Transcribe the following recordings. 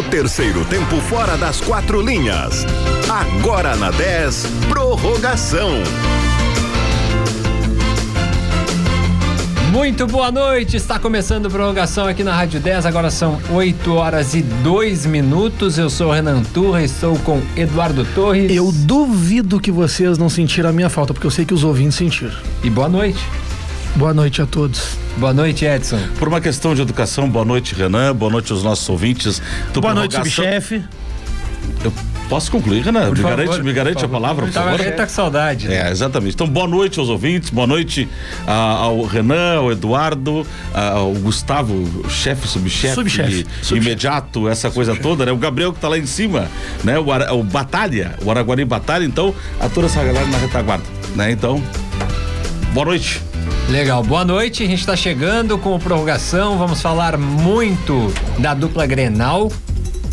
O terceiro tempo fora das quatro linhas. Agora na 10, prorrogação. Muito boa noite, está começando a prorrogação aqui na Rádio 10, agora são 8 horas e 2 minutos. Eu sou o Renan Turra, estou com Eduardo Torres. Eu duvido que vocês não sentiram a minha falta, porque eu sei que os ouvintes sentiram. E boa noite. Boa noite a todos. Boa noite, Edson. Por uma questão de educação, boa noite, Renan. Boa noite aos nossos ouvintes. Do boa noite, subchefe. Eu Posso concluir, Renan? Por me favor, garante, me garante a palavra, por favor. Ele tá com saudade. Né? É, exatamente. Então, boa noite aos ouvintes, boa noite uh, ao Renan, ao Eduardo, uh, ao Gustavo, chefe, subchefe, subchefe imediato, essa coisa toda, né? O Gabriel que tá lá em cima, né? O, Ara, o Batalha, o Araguari Batalha, então, a toda essa galera na retaguarda, né? Então, boa noite. Legal, boa noite. A gente está chegando com prorrogação. Vamos falar muito da dupla Grenal,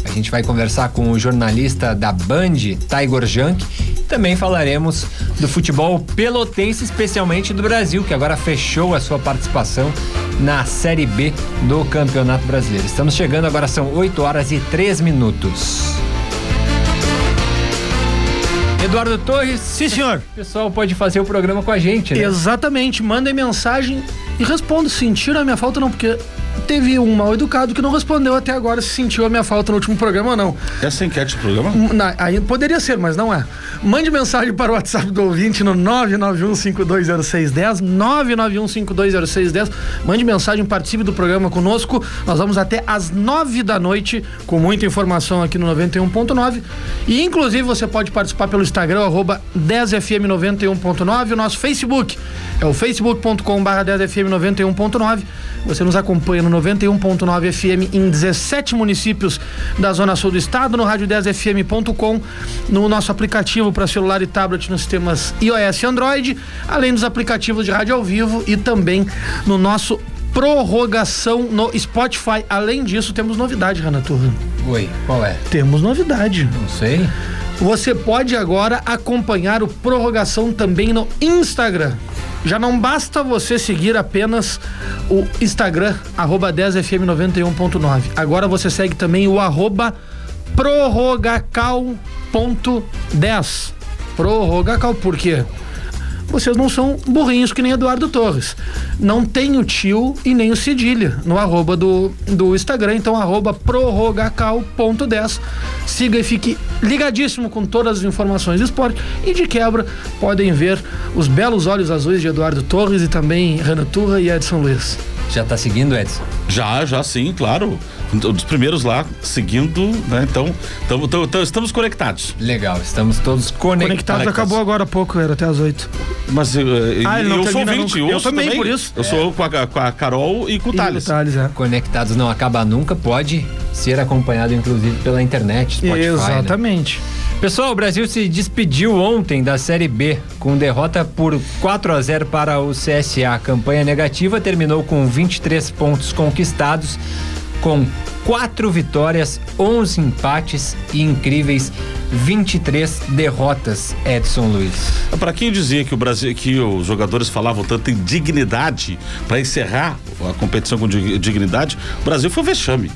a gente vai conversar com o jornalista da Band, Tiger Junk. Também falaremos do futebol pelotense, especialmente do Brasil, que agora fechou a sua participação na Série B do Campeonato Brasileiro. Estamos chegando, agora são 8 horas e 3 minutos. Eduardo Torres. Sim, senhor. O pessoal pode fazer o programa com a gente, né? Exatamente. Mandem mensagem e respondo. Sentiram a minha falta não, porque teve um mal educado que não respondeu até agora se sentiu a minha falta no último programa ou não. Essa enquete do programa? Na, aí poderia ser, mas não é. Mande mensagem para o WhatsApp do ouvinte no 991520610, 991520610. Mande mensagem, participe do programa conosco. Nós vamos até às 9 da noite com muita informação aqui no 91.9. E inclusive você pode participar pelo Instagram, arroba 10fm91.9, o nosso Facebook. É o facebook.com/barra 10fm91.9. Você nos acompanha no 91.9 FM em 17 municípios da Zona Sul do Estado, no rádio10fm.com, no nosso aplicativo para celular e tablet nos sistemas iOS e Android, além dos aplicativos de rádio ao vivo e também no nosso prorrogação no Spotify. Além disso, temos novidade, Renan Turra. Oi, qual é? Temos novidade. Não sei. Você pode agora acompanhar o prorrogação também no Instagram. Já não basta você seguir apenas o Instagram, arroba 10fm91.9. Agora você segue também o arroba prorrogacal.10. Prorrogacal, por quê? vocês não são burrinhos que nem Eduardo Torres. Não tem o tio e nem o cedilha no arroba do, do Instagram, então arroba prorrogacal.10. Siga e fique ligadíssimo com todas as informações do esporte e de quebra podem ver os belos olhos azuis de Eduardo Torres e também Renan Turra e Edson Luiz. Já está seguindo, Edson? Já, já sim, claro dos primeiros lá, seguindo, né? Então, tamo, tamo, tamo, estamos conectados. Legal, estamos todos conectados. Conectados acabou agora há pouco, era até as oito. Mas uh, ah, eu sou ouvinte, eu, eu também, também, por isso. Eu é. sou com a, com a, Carol e com o Thales. O Thales é. Conectados não acaba nunca, pode ser acompanhado inclusive pela internet, Spotify. Né? Exatamente. Né? Pessoal, o Brasil se despediu ontem da Série B com derrota por 4 a 0 para o CSA. A campanha negativa terminou com 23 pontos conquistados com quatro vitórias, 11 empates e incríveis 23 derrotas, Edson Luiz. Para quem dizia que o Brasil, que os jogadores falavam tanto em dignidade para encerrar a competição com dignidade, o Brasil foi vexame.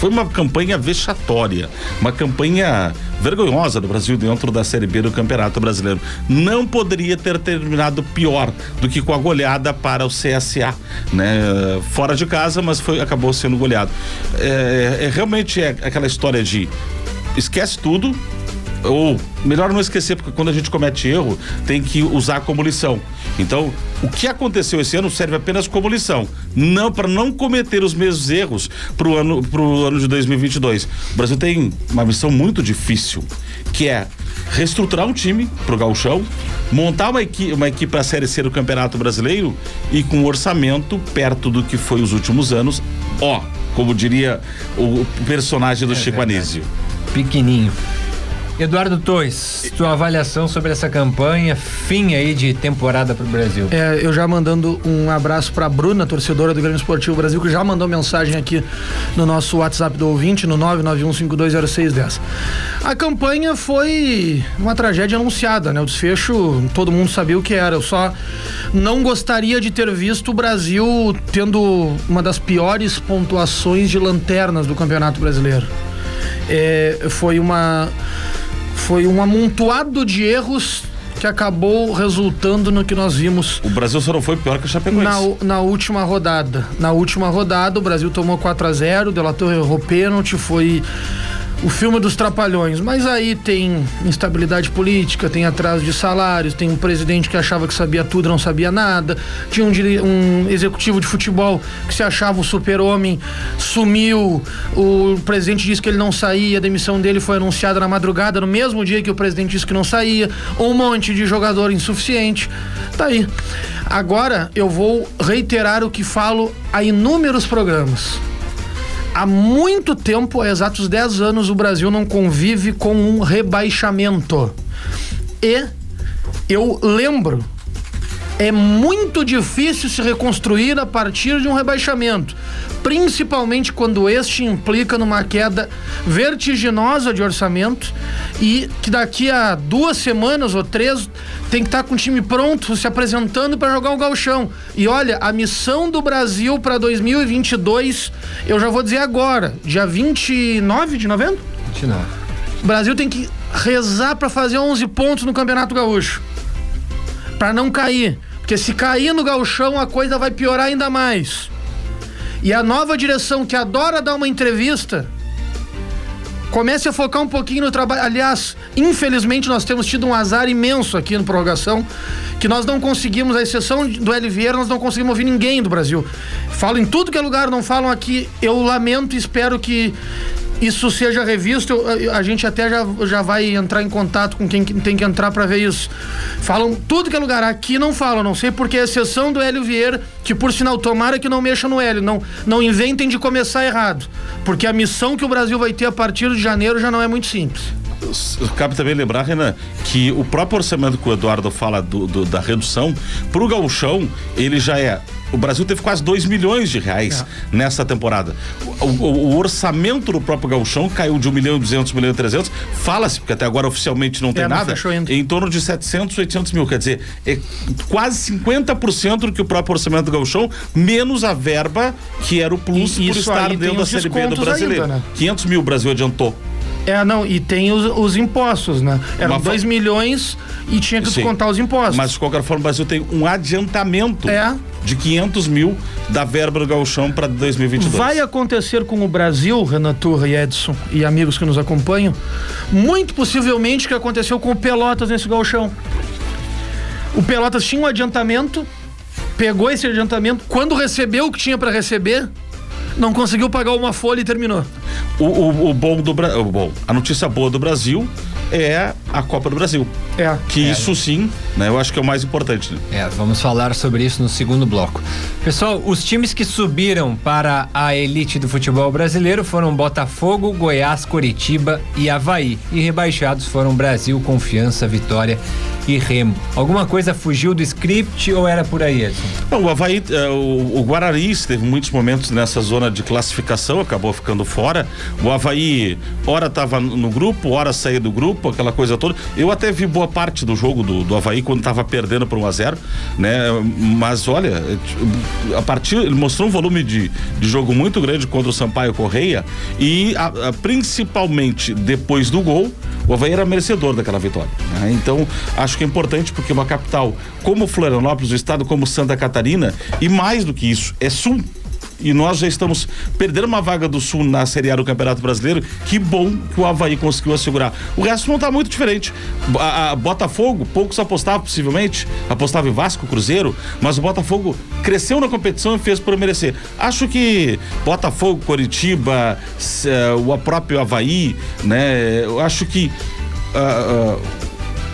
Foi uma campanha vexatória, uma campanha vergonhosa do Brasil dentro da Série B do Campeonato Brasileiro. Não poderia ter terminado pior do que com a goleada para o CSA, né? Fora de casa, mas foi acabou sendo goleado. É, é realmente é aquela história de esquece tudo, ou melhor não esquecer, porque quando a gente comete erro, tem que usar como lição. Então, o que aconteceu esse ano serve apenas como lição, não para não cometer os mesmos erros para o ano, pro ano de 2022. O Brasil tem uma missão muito difícil, que é reestruturar um time pro gauchão, montar uma equipe, uma equipe para a Série C do Campeonato Brasileiro e com um orçamento perto do que foi os últimos anos, ó, como diria o personagem do é Chico Anísio. Pequenininho. Eduardo Torres, sua avaliação sobre essa campanha, fim aí de temporada para o Brasil. É, eu já mandando um abraço para Bruna, torcedora do Grêmio Esportivo Brasil, que já mandou mensagem aqui no nosso WhatsApp do ouvinte, no 991520610. A campanha foi uma tragédia anunciada, né? O desfecho, todo mundo sabia o que era. Eu só não gostaria de ter visto o Brasil tendo uma das piores pontuações de lanternas do Campeonato Brasileiro. É, foi uma foi um amontoado de erros que acabou resultando no que nós vimos. O Brasil só não foi pior que o Chapecoense. Na, na última rodada. Na última rodada, o Brasil tomou 4 a 0 Delator errou pênalti, foi o filme dos trapalhões. Mas aí tem instabilidade política, tem atraso de salários, tem um presidente que achava que sabia tudo, não sabia nada, tinha um, um executivo de futebol que se achava o super-homem, sumiu, o presidente disse que ele não saía, a demissão dele foi anunciada na madrugada, no mesmo dia que o presidente disse que não saía, um monte de jogador insuficiente. Tá aí. Agora eu vou reiterar o que falo a inúmeros programas há muito tempo, há exatos 10 anos, o Brasil não convive com um rebaixamento. E eu lembro é muito difícil se reconstruir a partir de um rebaixamento, principalmente quando este implica numa queda vertiginosa de orçamento e que daqui a duas semanas ou três tem que estar com o time pronto, se apresentando para jogar o galchão. E olha, a missão do Brasil para 2022, eu já vou dizer agora, dia 29 de novembro? 29. O Brasil tem que rezar para fazer 11 pontos no Campeonato Gaúcho. Para não cair. Porque se cair no galchão, a coisa vai piorar ainda mais. E a nova direção que adora dar uma entrevista, comece a focar um pouquinho no trabalho. Aliás, infelizmente nós temos tido um azar imenso aqui no prorrogação, que nós não conseguimos, à exceção do L. Vieira, nós não conseguimos ouvir ninguém do Brasil. Falam em tudo que é lugar, não falam aqui. Eu lamento e espero que isso seja revisto. A gente até já, já vai entrar em contato com quem tem que entrar para ver isso. Falam tudo que é lugar. Aqui não falam, não sei porque, a exceção do Hélio Vieira, que por sinal, tomara que não mexa no Hélio. Não, não inventem de começar errado. Porque a missão que o Brasil vai ter a partir de janeiro já não é muito simples. Cabe também lembrar, Renan, que o próprio orçamento que o Eduardo fala do, do da redução, para o gauchão, ele já é o Brasil teve quase 2 milhões de reais é. nessa temporada. O, o, o, orçamento do próprio Gauchão caiu de 1 milhão e 200, 1 milhão e 300. Fala-se, porque até agora oficialmente não tem é, nada, em torno de 700, 800 mil. Quer dizer, é quase 50% do que o próprio orçamento do Gauchão, menos a verba que era o plus e por estar dentro da Série B do brasileiro. Ainda, né? 500 mil o Brasil adiantou. É, não, e tem os, os impostos, né? Eram 2 milhões e tinha que Sim. descontar os impostos. Mas de qualquer forma, o Brasil tem um adiantamento é. de 500 mil da verba do gauchão para 2022. Vai acontecer com o Brasil, Renan Turra e Edson e amigos que nos acompanham, muito possivelmente que aconteceu com o Pelotas nesse gauchão. O Pelotas tinha um adiantamento, pegou esse adiantamento, quando recebeu o que tinha para receber, não conseguiu pagar uma folha e terminou. O, o, o bom do Brasil. Bom, a notícia boa do Brasil é a Copa do Brasil. É. Que é. isso sim, né? Eu acho que é o mais importante. Né? É, vamos falar sobre isso no segundo bloco. Pessoal, os times que subiram para a elite do futebol brasileiro foram Botafogo, Goiás, Coritiba e Havaí. E rebaixados foram Brasil, Confiança, Vitória e Remo. Alguma coisa fugiu do script ou era por aí, Edson? Não, o Havaí, eh, o, o Guarani teve muitos momentos nessa zona de classificação, acabou ficando fora. O Havaí, ora estava no grupo, ora saiu do grupo, aquela coisa toda. Eu até vi boa parte do jogo do, do Havaí quando estava perdendo por 1 a 0 né? Mas olha, a partir, ele mostrou um volume de, de jogo muito grande contra o Sampaio Correia e a, a, principalmente depois do gol, o Havaí era merecedor daquela vitória. Né? Então, acho que é importante porque uma capital como Florianópolis, o estado como Santa Catarina, e mais do que isso, é sul e nós já estamos perdendo uma vaga do Sul na Série A do Campeonato Brasileiro. Que bom que o Havaí conseguiu assegurar. O resto não está muito diferente. A, a, Botafogo, poucos apostavam possivelmente, apostavam em Vasco, Cruzeiro, mas o Botafogo cresceu na competição e fez por merecer. Acho que Botafogo, Coritiba, uh, o próprio Havaí, né? Eu acho que uh, uh,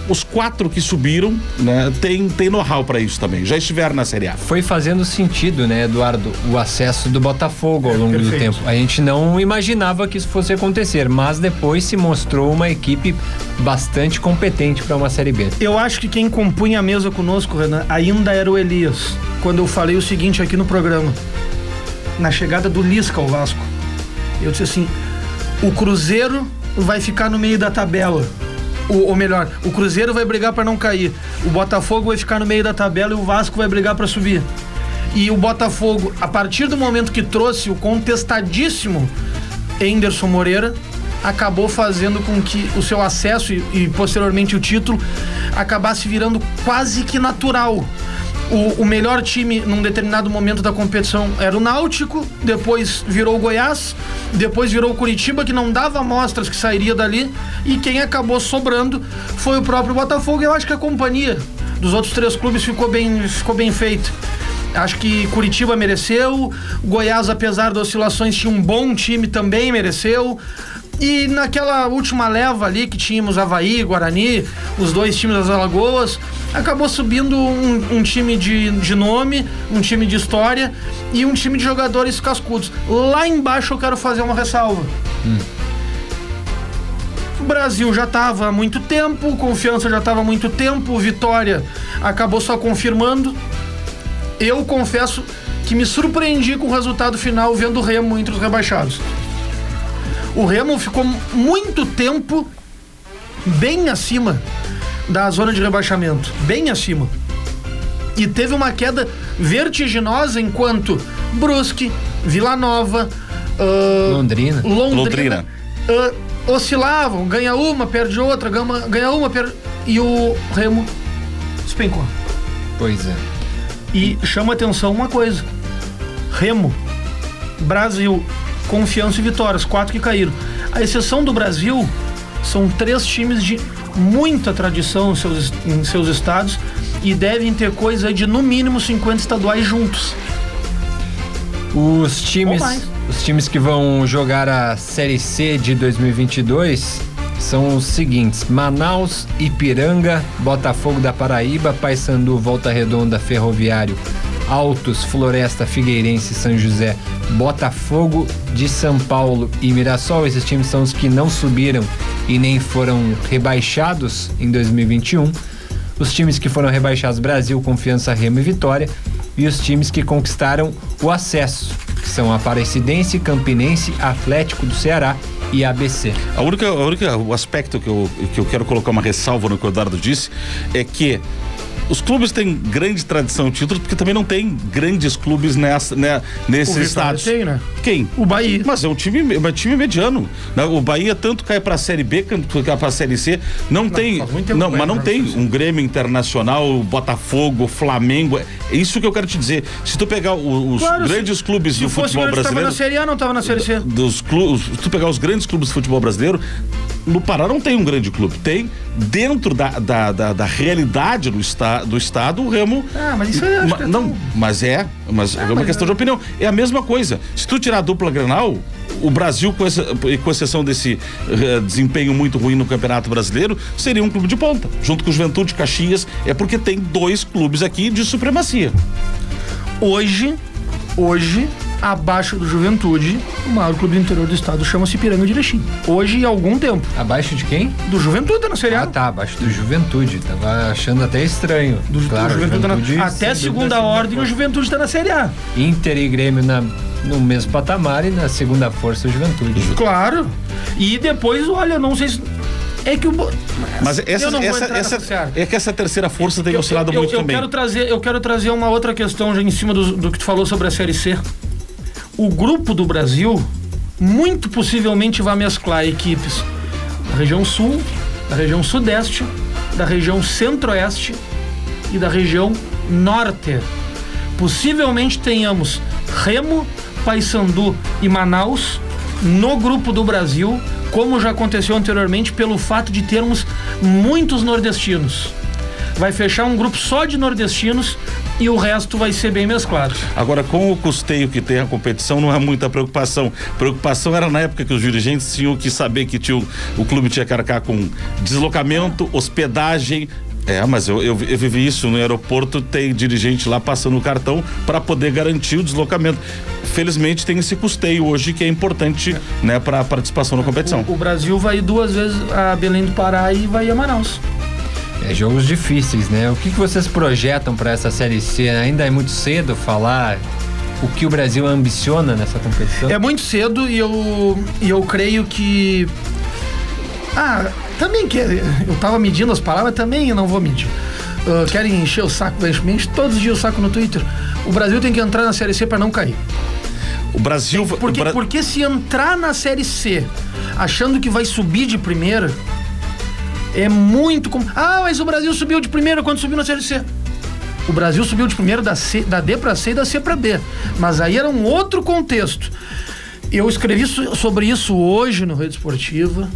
os quatro que subiram, né, tem, tem know-how para isso também. Já estiveram na Série A. Foi fazendo sentido, né, Eduardo, o acesso do Botafogo ao longo do tempo. A gente não imaginava que isso fosse acontecer, mas depois se mostrou uma equipe bastante competente para uma Série B. Eu acho que quem compunha a mesa conosco, Renan, ainda era o Elias. Quando eu falei o seguinte aqui no programa, na chegada do Lisca ao Vasco, eu disse assim: o Cruzeiro vai ficar no meio da tabela o, ou melhor, o Cruzeiro vai brigar para não cair. O Botafogo vai ficar no meio da tabela e o Vasco vai brigar para subir. E o Botafogo, a partir do momento que trouxe o contestadíssimo Enderson Moreira, acabou fazendo com que o seu acesso e, e posteriormente o título acabasse virando quase que natural. O, o, melhor time num determinado momento da competição era o Náutico, depois virou o Goiás, depois virou o Curitiba, que não dava amostras que sairia dali, e quem acabou sobrando foi o próprio Botafogo. Eu acho que a companhia dos outros três clubes ficou bem, ficou bem feita. Acho que Curitiba mereceu, Goiás, apesar das oscilações, tinha um bom time também, mereceu. E naquela última leva ali que tínhamos Havaí, Guarani, os dois times das Alagoas, acabou subindo um, um time de, de nome, um time de história e um time de jogadores cascudos. Lá embaixo eu quero fazer uma ressalva. Hum. O Brasil já estava há muito tempo, confiança já estava há muito tempo, Vitória acabou só confirmando. Eu confesso que me surpreendi com o resultado final vendo o Remo entre os rebaixados. O Remo ficou muito tempo bem acima da zona de rebaixamento, bem acima. E teve uma queda vertiginosa enquanto Brusque, Vila Nova, uh, Londrina, Londrina, Londrina. Uh, oscilavam, ganha uma, perde outra, ganha, ganha uma, perde e o Remo despencou. Pois é. E chama atenção uma coisa: Remo, Brasil, Confiança e Vitórias, quatro que caíram. A exceção do Brasil, são três times de muita tradição em seus, em seus estados e devem ter coisa de no mínimo 50 estaduais juntos. Os times, os times que vão jogar a Série C de 2022 são os seguintes: Manaus, Ipiranga, Botafogo da Paraíba, Paysandu, Volta Redonda, Ferroviário, Altos, Floresta, Figueirense, São José, Botafogo de São Paulo e Mirassol. Esses times são os que não subiram e nem foram rebaixados em 2021. Os times que foram rebaixados: Brasil, Confiança, Remo e Vitória. E os times que conquistaram o acesso, que são Aparecidense, Campinense, Atlético do Ceará e ABC. A única, a única o aspecto que eu, que eu quero colocar uma ressalva no que o Eduardo disse é que os clubes têm grande tradição de títulos, porque também não tem grandes clubes nessa, né, nesses estados. tem, né? Quem? O Bahia. Mas é um time, é um time mediano. Né? O Bahia tanto cai para a Série B quanto cai para a Série C. Não, não tem. Não, mas não tem um Grêmio Internacional, Botafogo, Flamengo. É isso que eu quero te dizer. Se tu pegar os claro, grandes se, clubes se do futebol brasileiro. Tava na Série A, não estava na Série C. Dos clubes, se tu pegar os grandes clubes do futebol brasileiro, no Pará não tem um grande clube. Tem dentro da, da, da, da realidade do, esta, do estado o Remo. Ah, mas isso é. Ma, não, mas é. Mas ah, é uma mas questão é... de opinião. É a mesma coisa. Se tu tirar a dupla Granal, o Brasil, com, essa, com exceção desse uh, desempenho muito ruim no Campeonato Brasileiro, seria um clube de ponta. Junto com o Juventude Caxias, é porque tem dois clubes aqui de supremacia. Hoje, hoje, abaixo do Juventude, o maior clube do interior do estado chama-se Piranga de Erechim. Hoje, há algum tempo. Abaixo de quem? Do Juventude na Série A. Ah, tá, abaixo do Juventude. Tava achando até estranho. Do, claro, do Juventude, Juventude na... Até segunda ordem, o Juventude está na Série A. Inter e Grêmio na, no mesmo patamar e na segunda força o Juventude. Claro. E depois, olha, não sei se é que o. Mas essa, essa, essa é que essa terceira força tem oscilado muito eu também. Quero trazer, eu quero trazer uma outra questão já em cima do, do que tu falou sobre a Série C o grupo do Brasil muito possivelmente vai mesclar equipes da região sul, da região sudeste, da região centro-oeste e da região norte. Possivelmente tenhamos Remo, Paysandu e Manaus no grupo do Brasil, como já aconteceu anteriormente, pelo fato de termos muitos nordestinos. Vai fechar um grupo só de nordestinos e o resto vai ser bem mesclado. Agora, com o custeio que tem a competição, não é muita preocupação. Preocupação era na época que os dirigentes tinham que saber que tinha, o clube tinha que arcar com deslocamento, hospedagem, é, mas eu, eu, eu, vivi isso no aeroporto, tem dirigente lá passando o cartão para poder garantir o deslocamento. Felizmente tem esse custeio hoje que é importante, é. né, para a participação na competição. O, o, Brasil vai duas vezes a Belém do Pará e vai a Manaus. É jogos difíceis, né? O que, que vocês projetam para essa série C? Ainda é muito cedo falar o que o Brasil ambiciona nessa competição? É muito cedo e eu, e eu creio que. Ah, também que eu tava medindo as palavras, também eu não vou medir. Uh, querem encher o saco, enche todos os dias o saco no Twitter. O Brasil tem que entrar na Série C para não cair. O Brasil. Porque, o Bra... porque se entrar na Série C achando que vai subir de primeira, é muito. Com... Ah, mas o Brasil subiu de primeira quando subiu na Série C. O Brasil subiu de primeiro da, C, da D para C e da C para B. Mas aí era um outro contexto. Eu escrevi sobre isso hoje no Rede Esportiva,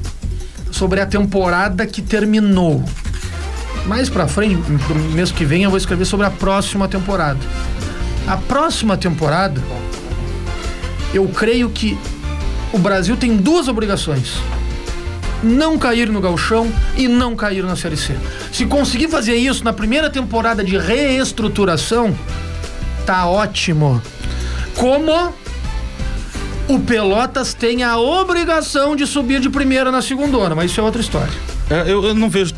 sobre a temporada que terminou. Mais para frente, no mês que vem, eu vou escrever sobre a próxima temporada. A próxima temporada, eu creio que o Brasil tem duas obrigações não cair no galchão e não cair na Série C. Se conseguir fazer isso na primeira temporada de reestruturação, tá ótimo. Como o Pelotas tem a obrigação de subir de primeira na segunda, mas isso é outra história. É, eu, eu, não vejo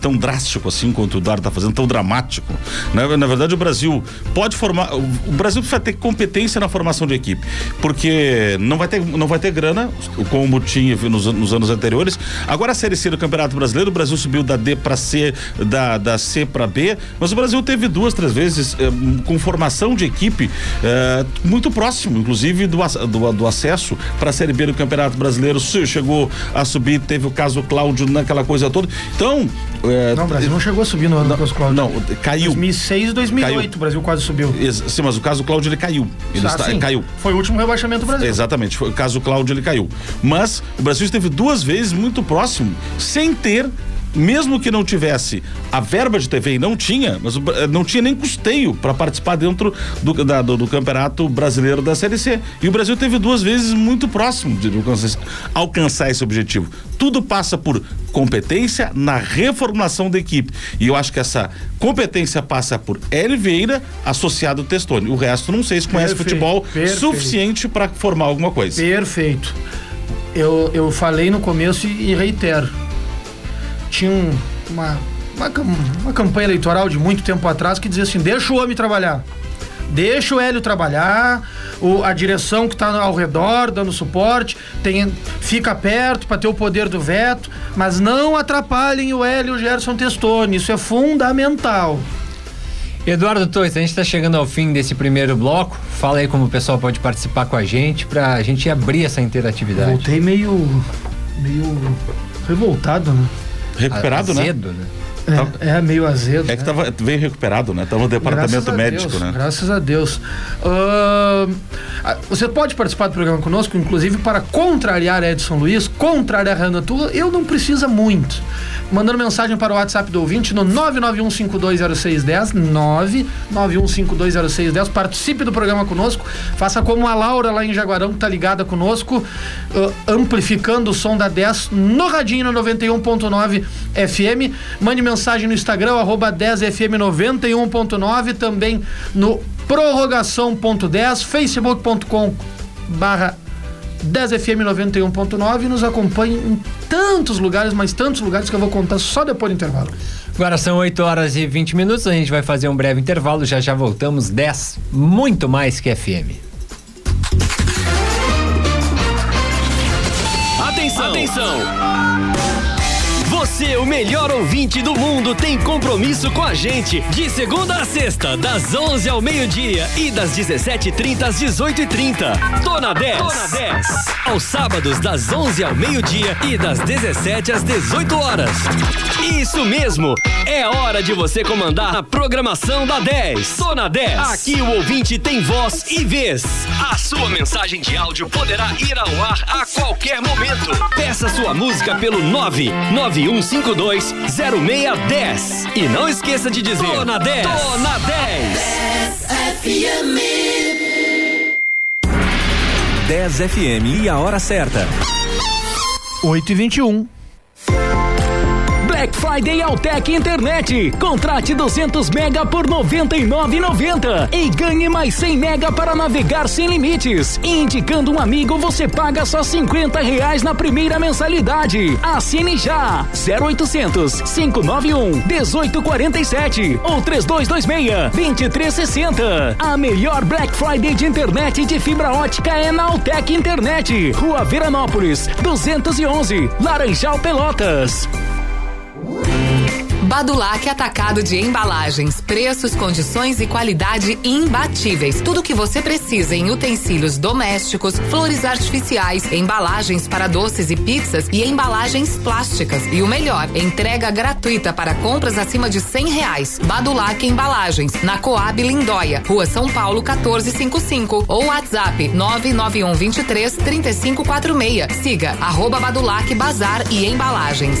tão drástico assim quanto o Eduardo está fazendo, tão dramático. Na, né? na, verdade, o Brasil pode formar. O Brasil vai ter competência na formação de equipe, porque não vai ter, não vai ter grana, como tinha nos, nos anos anteriores. Agora a Série C do Campeonato Brasileiro, o Brasil subiu da D para C, da, da C para B, mas o Brasil teve duas, três vezes eh, com formação de equipe eh, muito próximo, inclusive do, do, do acesso para a Série B do Campeonato Brasileiro. Chegou a subir, teve o caso Cláudio naquela coisa coisa toda. Então. É, não, o Brasil não chegou a subir no ano do Cláudio. Não, caiu. 2006 e 2008 caiu. o Brasil quase subiu. sim, mas o caso Cláudio ele caiu. Ele ah, está, sim. caiu. Foi o último rebaixamento do Brasil. Exatamente. Foi, o caso Cláudio ele caiu. Mas o Brasil esteve duas vezes muito próximo, sem ter mesmo que não tivesse a verba de TV e não tinha, mas eh, não tinha nem custeio para participar dentro do, da, do, do, Campeonato Brasileiro da Série C. E o Brasil teve duas vezes muito próximo de alcançar, alcançar esse objetivo. Tudo passa por competência na reformulação da equipe. E eu acho que essa competência passa por Hélio Vieira associado ao Testoni. O resto não sei se conhece perfeito, futebol perfeito. suficiente para formar alguma coisa. Perfeito. Eu, eu falei no começo e, e reitero tinha um, uma, uma, uma campanha eleitoral de muito tempo atrás que dizia assim: deixa o homem trabalhar. Deixa o Hélio trabalhar, o, a direção que está ao redor dando suporte, tem, fica perto para ter o poder do veto, mas não atrapalhem o Hélio e o Gerson Testoni, isso é fundamental. Eduardo Torres, a gente está chegando ao fim desse primeiro bloco. Fala aí como o pessoal pode participar com a gente para a gente abrir essa interatividade. Voltei meio, meio revoltado, né? Recuperado, azedo, né? né? É, é, meio azedo. É que né? tava, veio recuperado, né? Tava no departamento médico, Deus, né? Graças a Deus. Uh, você pode participar do programa conosco, inclusive para contrariar Edson Luiz, contrariar Renan Tula. Eu não precisa muito mandando mensagem para o WhatsApp do ouvinte no 991520610, 991520610. Participe do programa conosco. Faça como a Laura lá em Jaguarão, que tá ligada conosco, uh, amplificando o som da 10 no radinho no 91.9 FM. Mande mensagem no Instagram, arroba 10fm91.9, também no prorrogação.10, facebook.com barra 10FM 91.9 e nos acompanhe em tantos lugares, mas tantos lugares que eu vou contar só depois do intervalo. Agora são 8 horas e 20 minutos, a gente vai fazer um breve intervalo, já já voltamos 10, muito mais que FM. Atenção! Atenção! Você, o melhor ouvinte do mundo, tem compromisso com a gente. De segunda a sexta, das 11 ao meio-dia e das 17h30 às 18h30. Tô na 10. Tô na 10. Aos sábados, das 11 ao meio-dia e das 17 às 18 horas. Isso mesmo. É hora de você comandar a programação da 10. Tô na 10. Aqui o ouvinte tem voz e vez. A sua mensagem de áudio poderá ir ao ar a qualquer momento. Peça sua música pelo 991 3152-0610. E não esqueça de dizer: Tô na 10! Tô na 10! 10 FM. 10 FM e a hora certa. 8 e 21 Black Friday Altec Internet. Contrate 200 mega por 99,90 e ganhe mais 100 mega para navegar sem limites. Indicando um amigo, você paga só 50 reais na primeira mensalidade. Assine já 0800 591 1847 ou 3226 2360. A melhor Black Friday de internet de fibra ótica é na Altec Internet. Rua Veranópolis 211, Laranjal Pelotas. Badulac Atacado de Embalagens. Preços, condições e qualidade imbatíveis. Tudo o que você precisa em utensílios domésticos, flores artificiais, embalagens para doces e pizzas e embalagens plásticas. E o melhor, entrega gratuita para compras acima de cem reais. Badulac Embalagens, na Coab Lindóia, Rua São Paulo 1455 ou WhatsApp 991 23 3546. Siga arroba Badulac Bazar e Embalagens.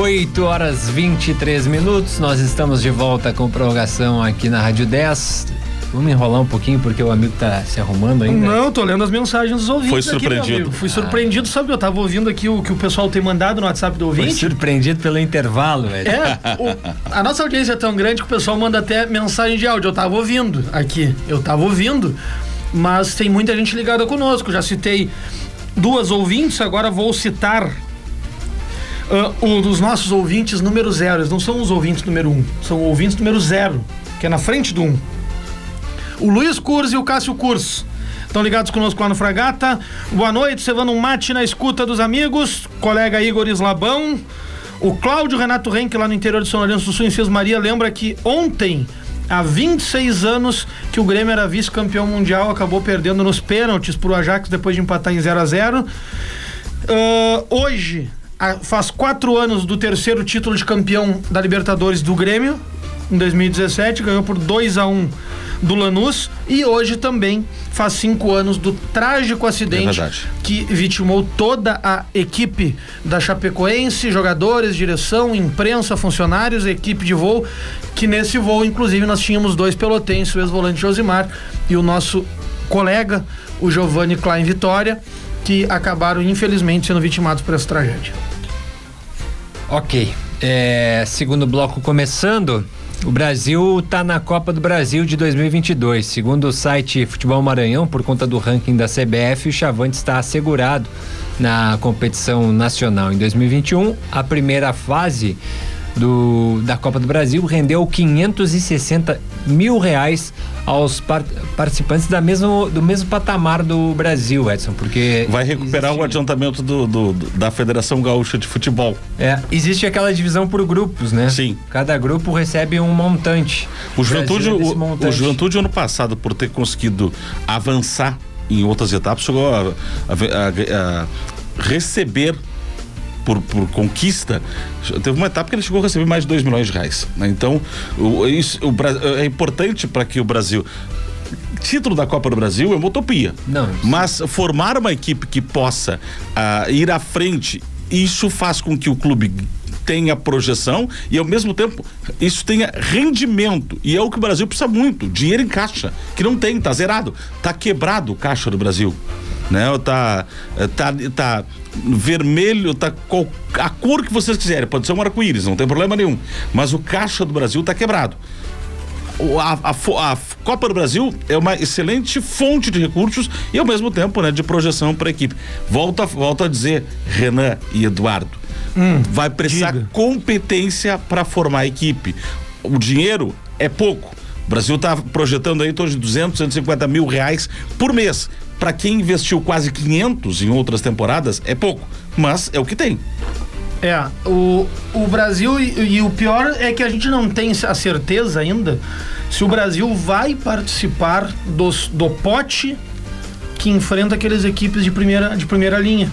8 horas 23 minutos, nós estamos de volta com prorrogação aqui na Rádio 10. Vamos enrolar um pouquinho porque o amigo tá se arrumando ainda. Não, tô lendo as mensagens dos ouvintes. Foi aqui, meu surpreendido. amigo. Fui surpreendido, sabe? Eu tava ouvindo aqui o que o pessoal tem mandado no WhatsApp do Foi ouvinte. surpreendido pelo intervalo, velho. É, o- a nossa audiência é tão grande que o pessoal manda até mensagem de áudio. Eu tava ouvindo aqui, eu tava ouvindo, mas tem muita gente ligada conosco. Já citei duas ouvintes, agora vou citar ah, um dos nossos ouvintes número zero. Eles não são os ouvintes número um, são ouvintes número zero, que é na frente do um. O Luiz Curso e o Cássio Curso. Estão ligados conosco lá no Fragata. Boa noite, cevando um mate na escuta dos amigos. Colega Igor Islabão. O Cláudio Renato Renck, lá no interior de São Lourenço do Sul, em Cis Maria, lembra que ontem, há 26 anos, que o Grêmio era vice-campeão mundial, acabou perdendo nos pênaltis pro Ajax depois de empatar em 0 a 0 Ah, hoje, faz quatro anos do terceiro título de campeão da Libertadores do Grêmio, em 2017, ganhou por 2 a 1 do Lanús e hoje também faz cinco anos do trágico acidente verdade. que vitimou toda a equipe da Chapecoense, jogadores, direção, imprensa, funcionários, equipe de voo, que nesse voo, inclusive, nós tínhamos dois pelotenses, o ex-volante Josimar e o nosso colega, o Giovanni Klein Vitória, que acabaram, infelizmente, sendo vitimados por essa tragédia. Ok. É, segundo bloco começando. O Brasil está na Copa do Brasil de 2022. Segundo o site Futebol Maranhão, por conta do ranking da CBF, o Chavante está assegurado na competição nacional. Em 2021, a primeira fase do, da Copa do Brasil rendeu 560 mil reais aos par- participantes da mesmo, do mesmo patamar do Brasil, Edson, porque Vai recuperar o existe- adiantamento do, do- da Federação Gaúcha de Futebol. É, existe aquela divisão por grupos, né? Sim. Cada grupo recebe um montante. O Juventude, é o, o montante. Juventude ano passado, por ter conseguido avançar em outras etapas, chegou a, a- a- a receber por, por conquista, teve uma etapa que ele chegou a receber mais de 2 milhões de reais. né? Então, o, isso, o é importante para que o Brasil. Título da Copa do Brasil é uma utopia. Não. Mas formar uma equipe que possa ah, ir à frente, isso faz com que o clube tenha projeção e ao mesmo tempo isso tenha rendimento e é o que o Brasil precisa muito dinheiro em caixa que não tem tá zerado tá quebrado o caixa do Brasil né tá tá tá vermelho tá qual, a cor que vocês quiserem pode ser um arco-íris não tem problema nenhum mas o caixa do Brasil tá quebrado a, a a Copa do Brasil é uma excelente fonte de recursos e ao mesmo tempo né, de projeção para a equipe. Volta, volta a dizer, Renan e Eduardo, vai precisar diga. competência para formar a equipe. O dinheiro é pouco. O Brasil está projetando aí em torno de 200, 150 mil reais por mês. Para quem investiu quase 500 em outras temporadas, é pouco. Mas é o que tem. É, o, o Brasil, e, e o pior é que a gente não tem a certeza ainda se o Brasil vai participar dos, do pote que enfrenta aquelas equipes de primeira, de primeira linha.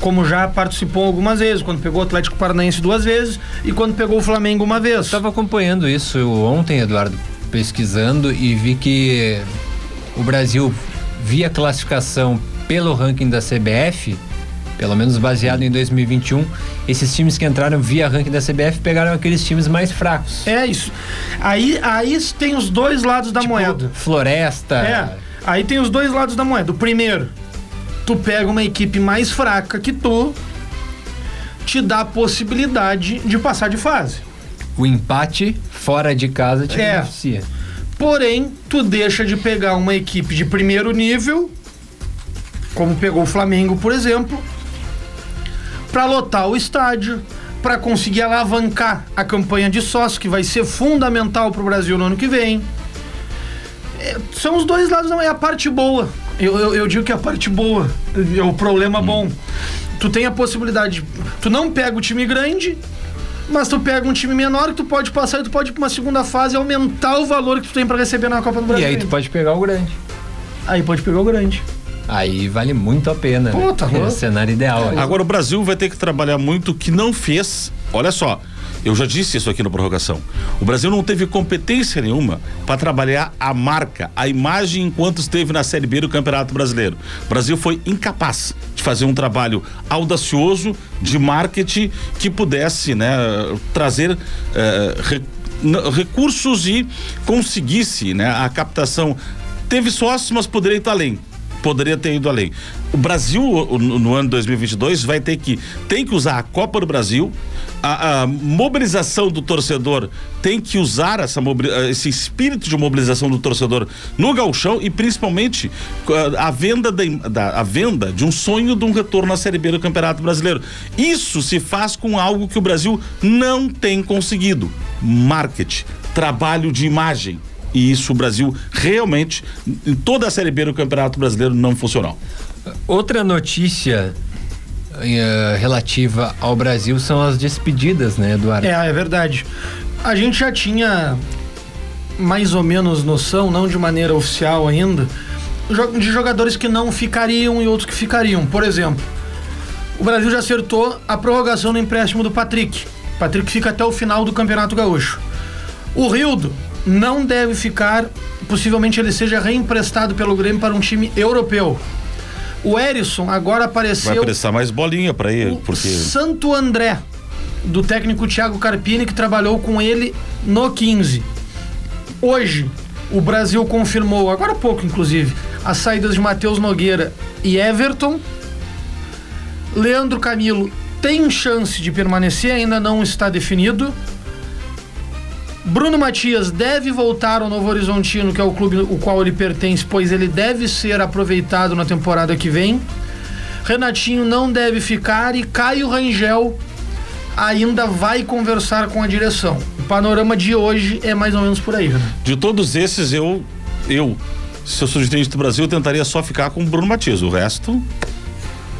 Como já participou algumas vezes, quando pegou o Atlético Paranaense duas vezes e quando pegou o Flamengo uma vez. Estava acompanhando isso ontem, Eduardo, pesquisando e vi que o Brasil, via classificação pelo ranking da CBF, pelo menos baseado em 2021, esses times que entraram via ranking da CBF pegaram aqueles times mais fracos. É isso. Aí, aí tem os dois lados da Tipo, moeda. Floresta. É, aí tem os dois lados da moeda. O primeiro, tu pega uma equipe mais fraca que tu, te dá a possibilidade de passar de fase. O empate fora de casa te É. beneficia. Porém, tu deixa de pegar uma equipe de primeiro nível, como pegou o Flamengo, por exemplo, para lotar o estádio, para conseguir alavancar a campanha de sócio, que vai ser fundamental para o Brasil no ano que vem. É, são os dois lados, não é a parte boa. Eu, eu, eu digo que é a parte boa, é o problema bom. Tu tem a possibilidade, tu não pega o time grande, mas tu pega um time menor que tu pode passar e tu pode ir pra uma segunda fase e aumentar o valor que tu tem pra receber na Copa do Brasil. E aí tu pode pegar o grande. Aí pode pegar o grande. Aí vale muito a pena. Pô, né? tá é o cenário ideal. aí. Agora o Brasil vai ter que trabalhar muito o que não fez. Olha só, eu já disse isso aqui na prorrogação. O Brasil não teve competência nenhuma para trabalhar a marca, a imagem enquanto esteve na Série B do Campeonato Brasileiro. O Brasil foi incapaz de fazer um trabalho audacioso de marketing que pudesse, né, trazer eh, recursos e conseguisse, né, a captação. Teve sócios, mas poderia ir além poderia ter ido além. O Brasil, no, no ano 2022, vai ter que tem que usar a Copa do Brasil, a, a mobilização do torcedor tem que usar essa eh, esse espírito de mobilização do torcedor no gauchão e principalmente eh, a venda da, im- da- a venda de um sonho de um retorno à Série B do Campeonato Brasileiro. Isso se faz com algo que o Brasil não tem conseguido: marketing, trabalho de imagem. E isso o Brasil realmente, em toda a Série B do Campeonato Brasileiro, não funcionou. Outra notícia eh, relativa ao Brasil são as despedidas, né, Eduardo? É, é verdade. A gente já tinha mais ou menos noção, não de maneira oficial ainda, de jogadores que não ficariam e outros que ficariam. Por exemplo, o Brasil já acertou a prorrogação do empréstimo do Patrick. Patrick fica até o final do Campeonato Gaúcho. O Rildo não deve ficar, possivelmente ele seja reemprestado pelo Grêmio para um time europeu. O Erisson agora Vai apareceu prestar mais bolinha para ele, porque Santo André, do técnico Thiago Carpini, que trabalhou com ele no 15. Hoje, o Brasil confirmou, agora há pouco inclusive, as saídas de Matheus Nogueira e Everton. Leandro Camilo tem chance de permanecer, ainda não está definido. Bruno Matias deve voltar ao Novo Horizontino, que é o clube o qual ele pertence, pois ele deve ser aproveitado na temporada que vem. Renatinho não deve ficar e Caio Rangel ainda vai conversar com a direção. O panorama de hoje é mais ou menos por aí, né? de todos esses, eu, eu, se eu sou dirigente do Brasil, eu tentaria só ficar com o Bruno Matias. O resto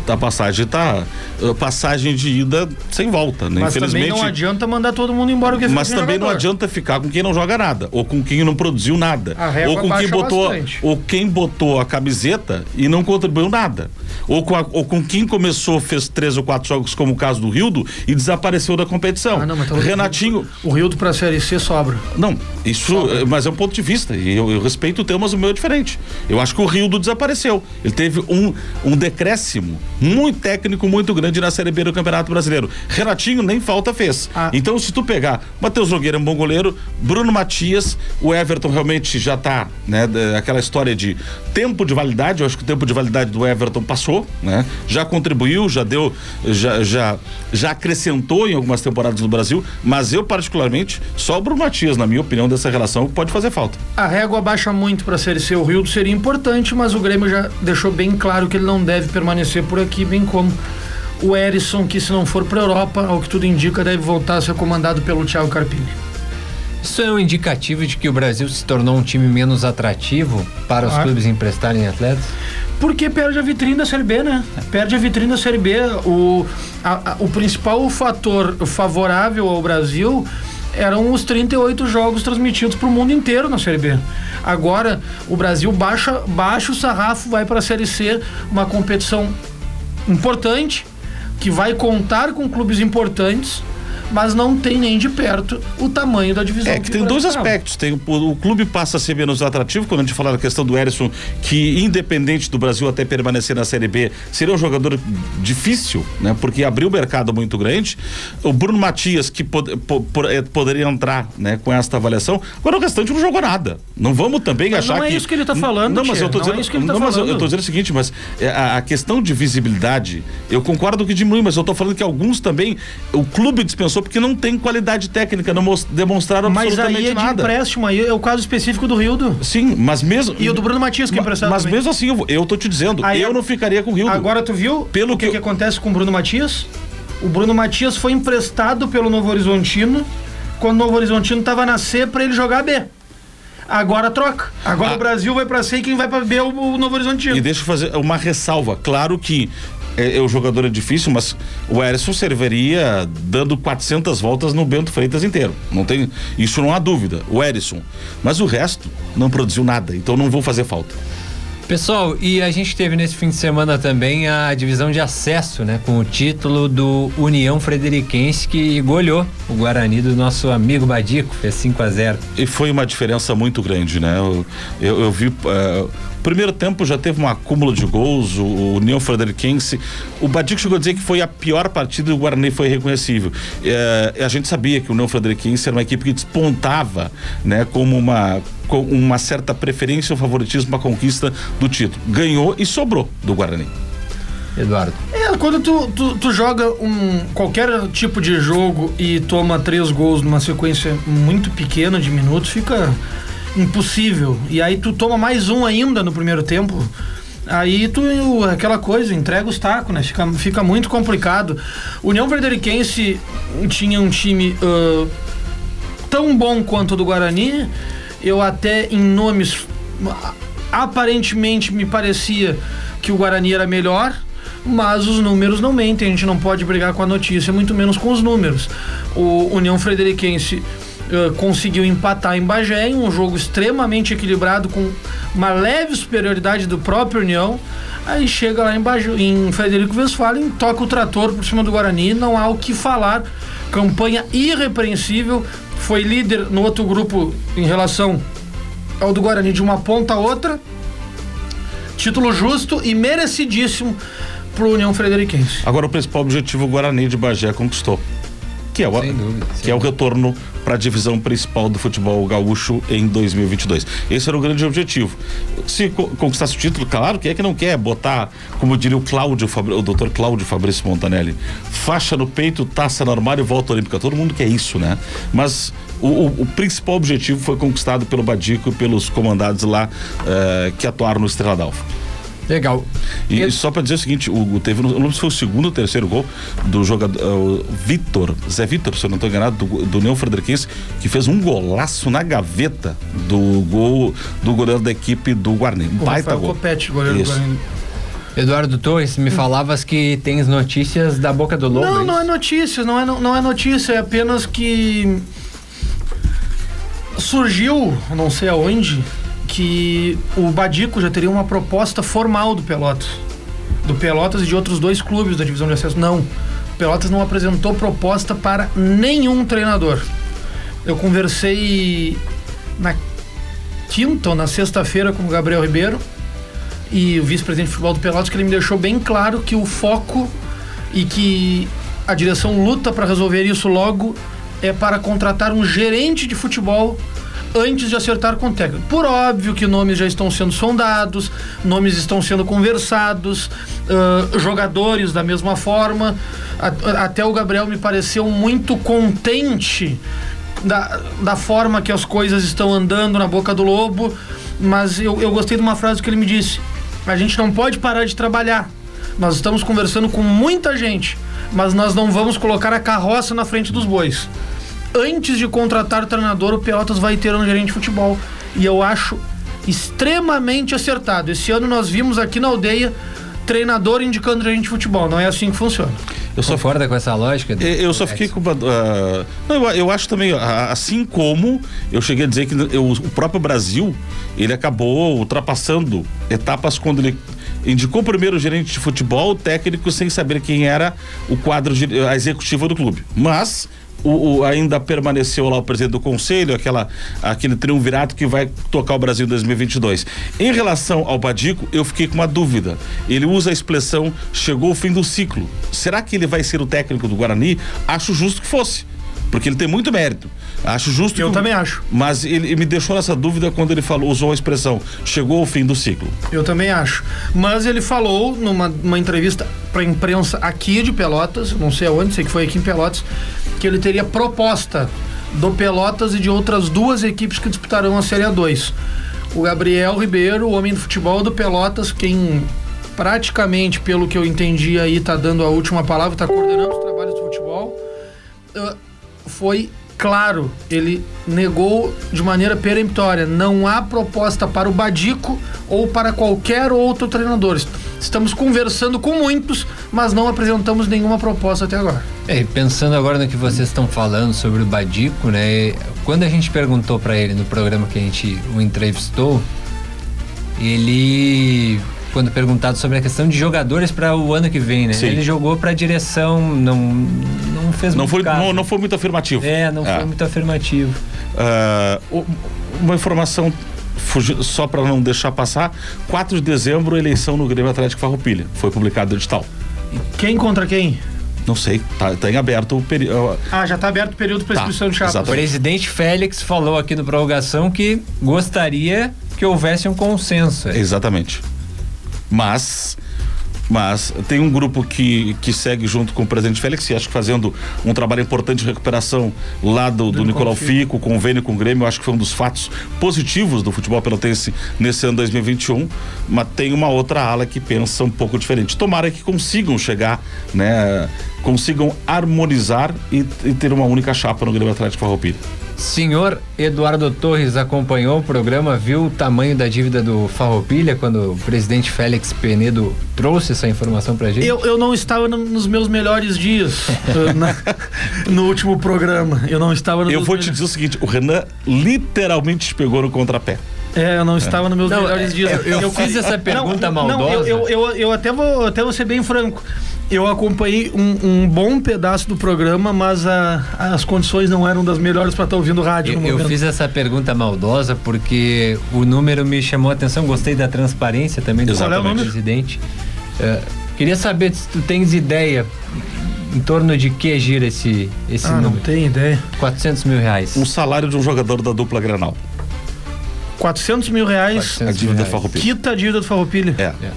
da passagem tá. eh, Passagem de ida sem volta, né? Mas também Infelizmente. não adianta mandar todo mundo embora porque Mas também não jogador. adianta ficar com quem não joga nada, ou com quem não produziu nada, A ou com quem botou, bastante. ou quem botou a camiseta e não contribuiu nada, ou com, a- ou com quem começou fez três ou quatro jogos como o caso do Rildo e desapareceu da competição. Ah, não, tá- Renatinho, O Rildo pra Série C sobra. não, isso, eh, mas é um ponto de vista e eu, eu respeito o teu, mas o meu é diferente. Eu acho que o Rildo desapareceu. Ele teve um, um decréscimo muito técnico muito grande na Série B do Campeonato Brasileiro. Renatinho nem falta fez. Ah. Então, se tu pegar Matheus Nogueira é um bom goleiro, Bruno Matias, o Everton realmente já tá, né, aquela história de tempo de validade, eu acho que o tempo de validade do Everton passou, né? Já contribuiu, já deu, já, já, já acrescentou em algumas temporadas no Brasil, mas eu particularmente, só o Bruno Matias, na minha opinião, dessa relação pode fazer falta. A régua baixa muito Série C. O Rildo seria importante, mas o Grêmio já deixou bem claro que ele não deve permanecer por aqui, bem como o Erisson, que se não for pra Europa, ao que tudo indica, deve voltar a ser comandado pelo Thiago Carpini. Isso é um indicativo de que o Brasil se tornou um time menos atrativo para os Ah. clubes emprestarem atletas? Porque perde a vitrine da Série B, né? Perde a vitrine da Série B. O, a- a- o principal fator favorável ao Brasil eram os 38 jogos transmitidos para o mundo inteiro na Série B. Agora, o Brasil baixa, baixa o sarrafo, vai para a Série C, uma competição importante, que vai contar com clubes importantes, mas não tem nem de perto o tamanho da divisão. É que tem dois aspectos. Tem o, o clube passa a ser menos atrativo quando a gente fala da questão do Erisson, que independente do Brasil até permanecer na Série B, seria um jogador difícil, né? Porque abriu um mercado muito grande. O Bruno Matias que pod, eh, poderia entrar, né, com esta avaliação. Agora o restante não jogou nada. Não vamos também Mas achar não é que isso que ele tá falando, Não, mas tia. eu Não é dizendo, isso que ele tá não, mas eu- eu falando. tô dizendo o seguinte, mas é, a, a questão de visibilidade, eu concordo que diminui, mas eu tô falando que alguns também o clube dispensou passou porque não tem qualidade técnica, não demonstraram Mas aí absolutamente é de nada. empréstimo, aí é o caso específico do Rildo. Sim, mas mesmo. E o do Bruno Matias que é emprestado Mas também. mesmo assim, eu, eu tô te dizendo, Aí eu não ficaria com o Rildo. Agora tu viu Pelo o que, que que acontece com o Bruno Matias? O Bruno Matias foi emprestado pelo Novo Horizontino quando o Novo Horizontino tava na C pra ele jogar B. Agora troca. Agora Ah. o Brasil vai pra C e quem vai pra B é o, o Novo Horizontino. E deixa eu fazer uma ressalva. Claro que é, é, o jogador é difícil, mas o Erisson serviria dando 400 voltas no Bento Freitas inteiro. Não tem, isso não há dúvida. O Erisson. Mas o resto não produziu nada, então não vou fazer falta. Pessoal, e a gente teve nesse fim de semana também a divisão de acesso, né? Com o título do União Frederiquense que goleou o Guarani do nosso amigo Badico, fez 5 a 0 E foi uma diferença muito grande, né? Eu, eu, eu vi. eh, primeiro tempo já teve um acúmulo de gols, o, o União Frederiquense. O Badico chegou a dizer que foi a pior partida e o Guarani foi reconhecível. Eh, a gente sabia que o União Frederiquense era uma equipe que despontava, né? Como uma, com uma certa preferência ou favoritismo para a conquista do título. Ganhou e sobrou do Guarani. Eduardo. É, quando tu, tu, tu joga um, qualquer tipo de jogo e toma três gols numa sequência muito pequena de minutos, fica impossível. E aí tu toma mais um ainda no primeiro tempo. Aí tu, aquela coisa, entrega os tacos, né? Fica, fica muito complicado. União Frederiquense tinha um time ah, tão bom quanto o do Guarani. Eu até em nomes aparentemente me parecia que o Guarani era melhor, mas os números não mentem, a gente não pode brigar com a notícia, muito menos com os números. O União Frederiquense eh, conseguiu empatar em Bagé em um jogo extremamente equilibrado com uma leve superioridade do próprio União. Aí chega lá em, Bagé, em Frederico Westphalen, toca o trator por cima do Guarani, não há o que falar. Campanha irrepreensível, foi líder no outro grupo em relação ao do Guarani de uma ponta a outra. Título justo e merecidíssimo pro União Frederiquense. Agora o principal objetivo o Guarani de Bagé conquistou. Que é o, dúvida, que é o retorno para a divisão principal do futebol gaúcho em 2022. Esse era o grande objetivo. Se co- conquistasse o título, claro, quem é que não quer botar, como diria o Cláudio, o doutor Cláudio Fabrício Montanelli, faixa no peito, taça no armário e volta olímpica. Todo mundo quer isso, né? Mas o, o- o principal objetivo foi conquistado pelo Badico e pelos comandados lá eh, que atuaram no Estrela d'Alva. Legal. E E- só pra dizer o seguinte, o, o teve, não lembro se foi o segundo ou terceiro gol do jogador, uh, Vitor, Zé Vitor, se eu não estou enganado, do, do União Frederiquense, que fez um golaço na gaveta do gol do goleiro da equipe do Guarani. Um O baita gol. Copete, goleiro do Isso. Guarani. Eduardo Torres, me falavas que tens notícias da boca do lobo. Não, é não é notícia, não é, não é notícia, é apenas que surgiu, não sei aonde, que o Badico já teria uma proposta formal do Pelotas. Do Pelotas e de outros dois clubes da divisão de acesso. Não. O Pelotas não apresentou proposta para nenhum treinador. Eu conversei na quinta ou na sexta-feira com o Gabriel Ribeiro e o vice-presidente de futebol do Pelotas, que ele me deixou bem claro que o foco e que a direção luta para resolver isso logo é para contratar um gerente de futebol antes de acertar com o técnico. Por óbvio que nomes já estão sendo sondados, nomes estão sendo conversados, ãh, jogadores da mesma forma. A- até o Gabriel me pareceu muito contente da, da forma que as coisas estão andando na boca do lobo, mas eu, eu gostei de uma frase que ele me disse: a gente não pode parar de trabalhar. Nós estamos conversando com muita gente, mas nós não vamos colocar a carroça na frente dos bois. Antes de contratar o treinador, o Pelotas vai ter um gerente de futebol. E eu acho extremamente acertado. Esse ano nós vimos aqui na aldeia treinador indicando gerente de futebol. Não é assim que funciona. Eu só Concorda com essa lógica? Eu eu só fiquei com não, eu, eu acho também, ah, assim como eu cheguei a dizer que eu- o próprio Brasil, ele acabou ultrapassando etapas quando ele indicou primeiro o gerente de futebol, o técnico, sem saber quem era o quadro, de- a executiva do clube. Mas. O, o- ainda permaneceu lá o presidente do conselho, aquela, aquele triunvirato que vai tocar o Brasil em 2022. Em relação ao Badico, eu fiquei com uma dúvida. Ele usa a expressão chegou o fim do ciclo. Será que ele vai ser o técnico do Guarani? Acho justo que fosse. Porque ele tem muito mérito. Acho justo Eu que- também acho. Mas ele, me deixou nessa dúvida quando ele falou, usou a expressão chegou o fim do ciclo. Eu também acho. Mas ele falou numa uma entrevista pra imprensa aqui de Pelotas, não sei aonde, sei que foi aqui em Pelotas, que ele teria proposta do Pelotas e de outras duas equipes que disputarão a Série A2. O Gabriel Ribeiro, o homem do futebol do Pelotas, quem praticamente, pelo que eu entendi aí, tá dando a última palavra, tá coordenando os trabalhos do futebol, uh, foi claro, ele negou de maneira peremptória. Não há proposta para o Badico ou para qualquer outro treinador. Estamos conversando com muitos, mas não apresentamos nenhuma proposta até agora. É, pensando agora no que vocês estão falando sobre o Badico, né? Quando a gente perguntou para ele no programa que a gente o entrevistou, ele quando perguntado sobre a questão de jogadores para o ano que vem, né? Sim. Ele jogou para a direção, não não fez não foi não, não, foi muito afirmativo. É, não é. foi muito afirmativo. Uh, uma informação só para não deixar passar, 4 de dezembro, eleição no Grêmio Atlético Farroupilha. Foi publicado no edital. Quem contra quem? Não sei, tá, tá em aberto o período. Ah, já tá aberto o período para inscrição tá, de chapas. O presidente Félix falou aqui no prorrogação que gostaria que houvesse um consenso. Exatamente. Mas mas tem um grupo que, que segue junto com o presidente Félix, e acho que fazendo um trabalho importante de recuperação lá do, do, do Nicolau Fico, convênio com o Grêmio, acho que foi um dos fatos positivos do futebol pelotense nesse ano 2021, mas tem uma outra ala que pensa um pouco diferente. Tomara que consigam chegar, né, consigam harmonizar e, e ter uma única chapa no Grêmio Atlético Farroupilha. Senhor Eduardo Torres acompanhou o programa, viu o tamanho da dívida do Farroupilha quando o presidente Félix Penedo trouxe essa informação pra gente? Eu, eu não estava no, nos meus melhores dias eh, na, no último programa. Eu não estava Eu vou te dizer o seguinte: o Renan literalmente te pegou no contrapé. É, eu não estava nos meus não, melhores é, dias. Eu, eu, eu fiz essa pergunta não, maldosa. Não, eu, eu, eu, até vou até vou ser bem franco eu acompanhei um, um, bom pedaço do programa, mas a, as condições não eram das melhores para estar tá ouvindo rádio. Eu, eu fiz essa pergunta maldosa porque o número me chamou a atenção, gostei da transparência também do é presidente. Uh, queria saber se tu tens ideia em torno de que gira esse, esse ah, número. Não tem ideia. 400 mil reais. O salário de um jogador da dupla Granal. 400 mil reais. 400 a dívida do Farroupilha. Quita a dívida do Farroupilha. É. é.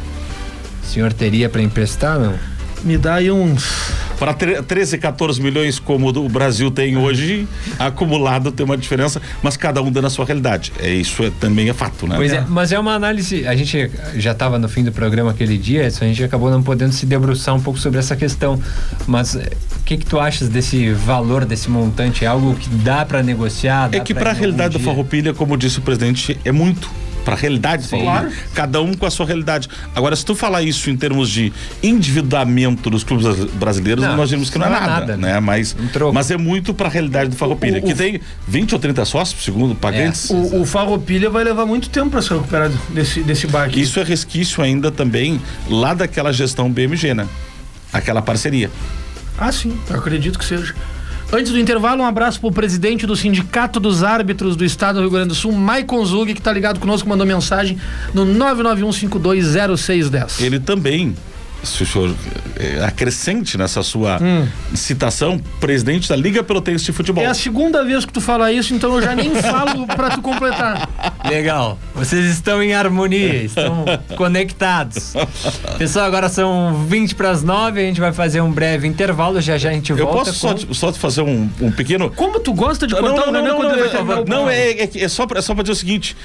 O senhor teria para emprestar, não? me dá aí uns. Para 13, 14 milhões, como o Brasil tem hoje, acumulado tem uma diferença, mas cada um dando a sua realidade. É isso é, também é fato, né? Pois é, mas é uma análise. A gente já estava no fim do programa aquele dia, a gente acabou não podendo se debruçar um pouco sobre essa questão. Mas eh, o que, que tu achas desse valor, desse montante? É algo que dá para negociar? é que para a realidade do Farroupilha, como disse o presidente, é muito para a realidade Sim, claro. cada um com a sua realidade. Agora, se tu falar isso em termos de endividamento dos clubes brasileiros, não, nós vimos que não, é não é nada, nada, né? Mas, mas é muito para a realidade do Farroupilha, o, o, que tem 20 ou 30 sócios, segundo pagantes. É. O, o Farroupilha vai levar muito tempo para se recuperar desse, desse baque. Isso é resquício ainda também lá daquela gestão BMG, né? Aquela parceria. Ah, sim, eu acredito que seja. Antes do intervalo, um abraço pro presidente do Sindicato dos Árbitros do Estado do Rio Grande do Sul, Maicon Zug, que tá ligado conosco, mandou mensagem no 991520610. Ele também se o senhor é, acrescente nessa sua hum. citação, presidente da Liga Pelotense de Futebol. É a segunda vez que tu fala isso, então eu já nem falo para tu completar. Legal. Vocês estão em harmonia, estão conectados. Pessoal, agora são 20 para as 9, a gente vai fazer um breve intervalo, já já a gente volta. Eu posso com... só, só fazer um, um, pequeno. Como tu gosta de contar não, não, não, não, não, não, é, é, é, só para é só dizer o seguinte.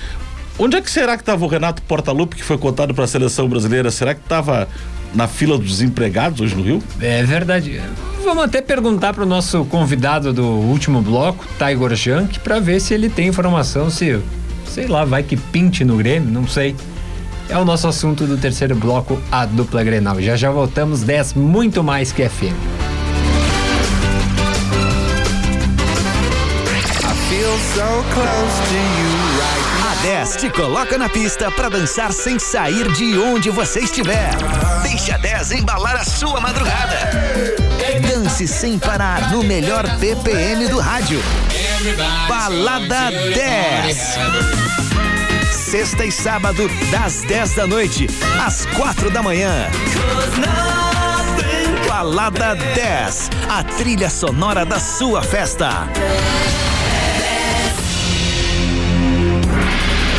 Onde é que será que estava o Renato Portaluppi, que foi cotado para a seleção brasileira? Será que estava na fila dos desempregados hoje no Rio? É verdade. Vamos até perguntar para o nosso convidado do último bloco, Tiger Junk, para ver se ele tem informação, se, sei lá, vai que pinte no Grêmio, não sei. É o nosso assunto do terceiro bloco, a dupla Grenal. Já já voltamos, 10 muito mais que FM. Right 10 te coloca na pista para dançar sem sair de onde você estiver. Deixa a 10 embalar a sua madrugada. Dance sem parar no melhor BPM do rádio. Balada 10. Sexta e sábado, das 10 da noite às 4 da manhã. Balada 10, a trilha sonora da sua festa.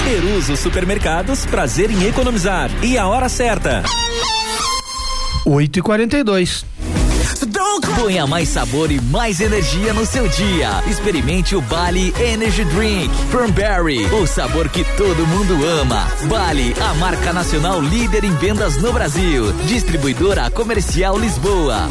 Peruso Supermercados, prazer em economizar. E a hora certa. 8 e 42 so Ponha mais sabor e mais energia no seu dia. Experimente o Bali Energy Drink from Berry, o sabor que todo mundo ama. Bali, a marca nacional líder em vendas no Brasil. Distribuidora Comercial Lisboa.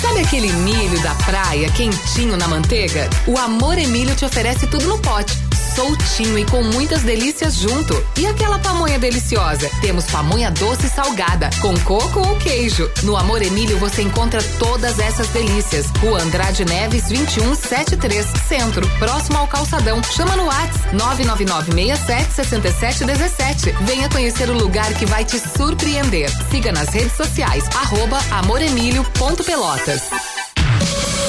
Sabe aquele milho da praia quentinho na manteiga? O Amor Emílio te oferece tudo no pote soltinho e com muitas delícias junto. E aquela pamonha deliciosa? Temos pamonha doce e salgada, com coco ou queijo. No Amor Emílio você encontra todas essas delícias. Rua Andrade Neves 2173, Centro, próximo ao Calçadão. Chama no WhatsApp 999676717. Venha conhecer o lugar que vai te surpreender. Siga nas redes sociais, arroba.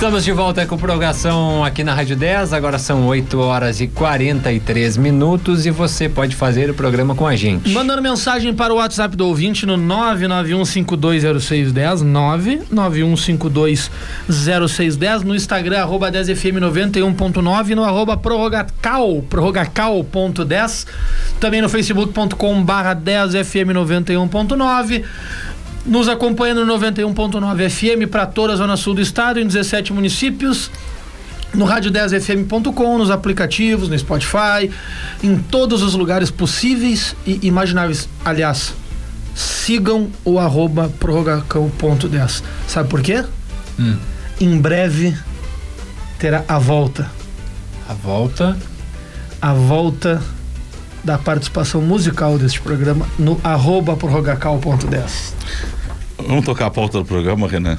Estamos de volta com prorrogação aqui na Rádio 10. Agora são 8 horas e 43 minutos e você pode fazer o programa com a gente. Mandando mensagem para o WhatsApp do ouvinte no 991520610, 991520610, no Instagram, arroba 10fm91.9, no arroba prorrogacal, prorrogacal.10, também no facebook.com barra 10fm91.9 nos acompanhando no 91.9 FM para toda a Zona Sul do Estado, em 17 municípios. No rádio10fm.com, nos aplicativos, no Spotify, em todos os lugares possíveis e imagináveis. Aliás, sigam o arroba prorrogacão.10. Sabe por quê? Hum. Em breve terá a volta. A volta? A volta da participação musical deste programa no arroba prorrogacal.10. Vamos tocar a pauta do programa, Renan?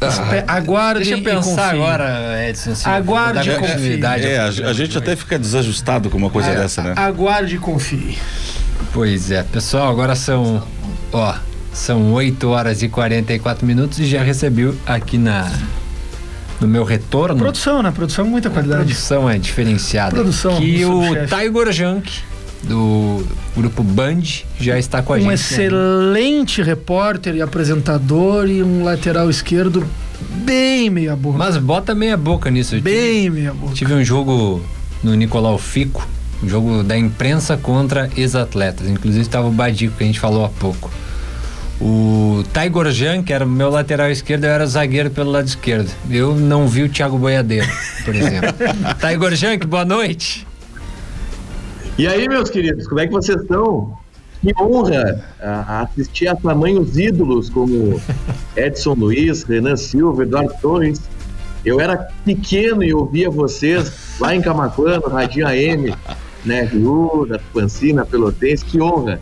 Espe- Aguarde Deixa eu pensar confie. agora, Edson. se Aguarde e continuidade É, a, a gente até fica desajustado com uma coisa dessa, né? Aguarde e confie. Pois é, pessoal, agora são, ó, são 8 horas e 44 minutos e já recebi aqui na no meu retorno. Produção, né? Produção com muita A qualidade. produção é diferenciada. Produção, Que o. Tiger Junk do grupo Band já está com a Um gente. né? excelente repórter e apresentador e um lateral esquerdo bem meia boca. Mas bota meia boca nisso. Eu tive- bem meia boca. Tive um jogo no Nicolau Fico, um jogo da imprensa contra ex-atletas. Inclusive estava o Badico, que a gente falou há pouco. O Tiger Jan, que era o meu lateral esquerdo, eu era zagueiro pelo lado esquerdo. Eu não vi o Thiago Boiadeiro, por exemplo. Tiger Jan, boa noite. E aí, meus queridos, como é que vocês estão? Que honra ah, assistir a tamanhos ídolos como Edson Luiz, Renan Silva, Eduardo Torres. Eu era pequeno e ouvia vocês lá em Camacuã, no Radinho AM, né, Rio, da Pancina, Pelotense. Que honra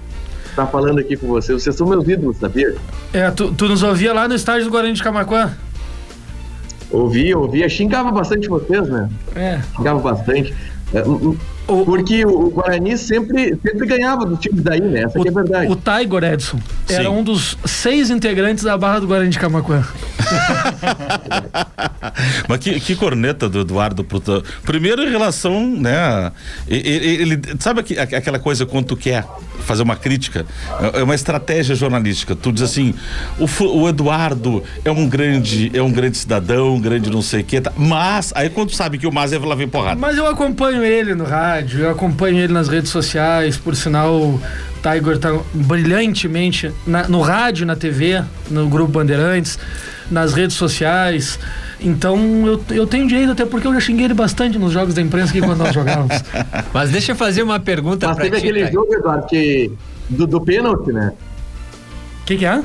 estar falando aqui com vocês. Vocês são meus ídolos, sabia? É, tu, tu nos ouvia lá no estádio do Guarani de Camacuã? Ouvia, ouvia. Xingava bastante vocês, né? É. Xingava bastante. É, um- Porque o o Guarani sempre, sempre ganhava dos times daí, né? Essa que é a verdade. O Tiger Edson era Sim. um dos seis integrantes da barra do Guarani de Camacuã. Mas que, que corneta do Eduardo pro Primeiro em relação, né? e- e- Ele, sabe aqu- aquela coisa quando tu quer fazer uma crítica? É é uma estratégia jornalística. Tu diz assim, o, o Eduardo é um grande, é um grande cidadão, um grande não sei o que, tá? mas aí quando tu sabe que o mas é lá vem porrada. Mas eu acompanho ele no rádio, eu acompanho ele nas redes sociais, por sinal o Tiger tá brilhantemente na- no rádio, na TV, no Grupo Bandeirantes, nas redes sociais. Então eu, eu tenho direito, até porque eu já xinguei ele bastante nos jogos da imprensa aqui quando nós jogávamos. Mas deixa eu fazer uma pergunta Mas pra teve ti, aquele Tiger. jogo, Eduardo, que, do, do pênalti, né? O que, que é?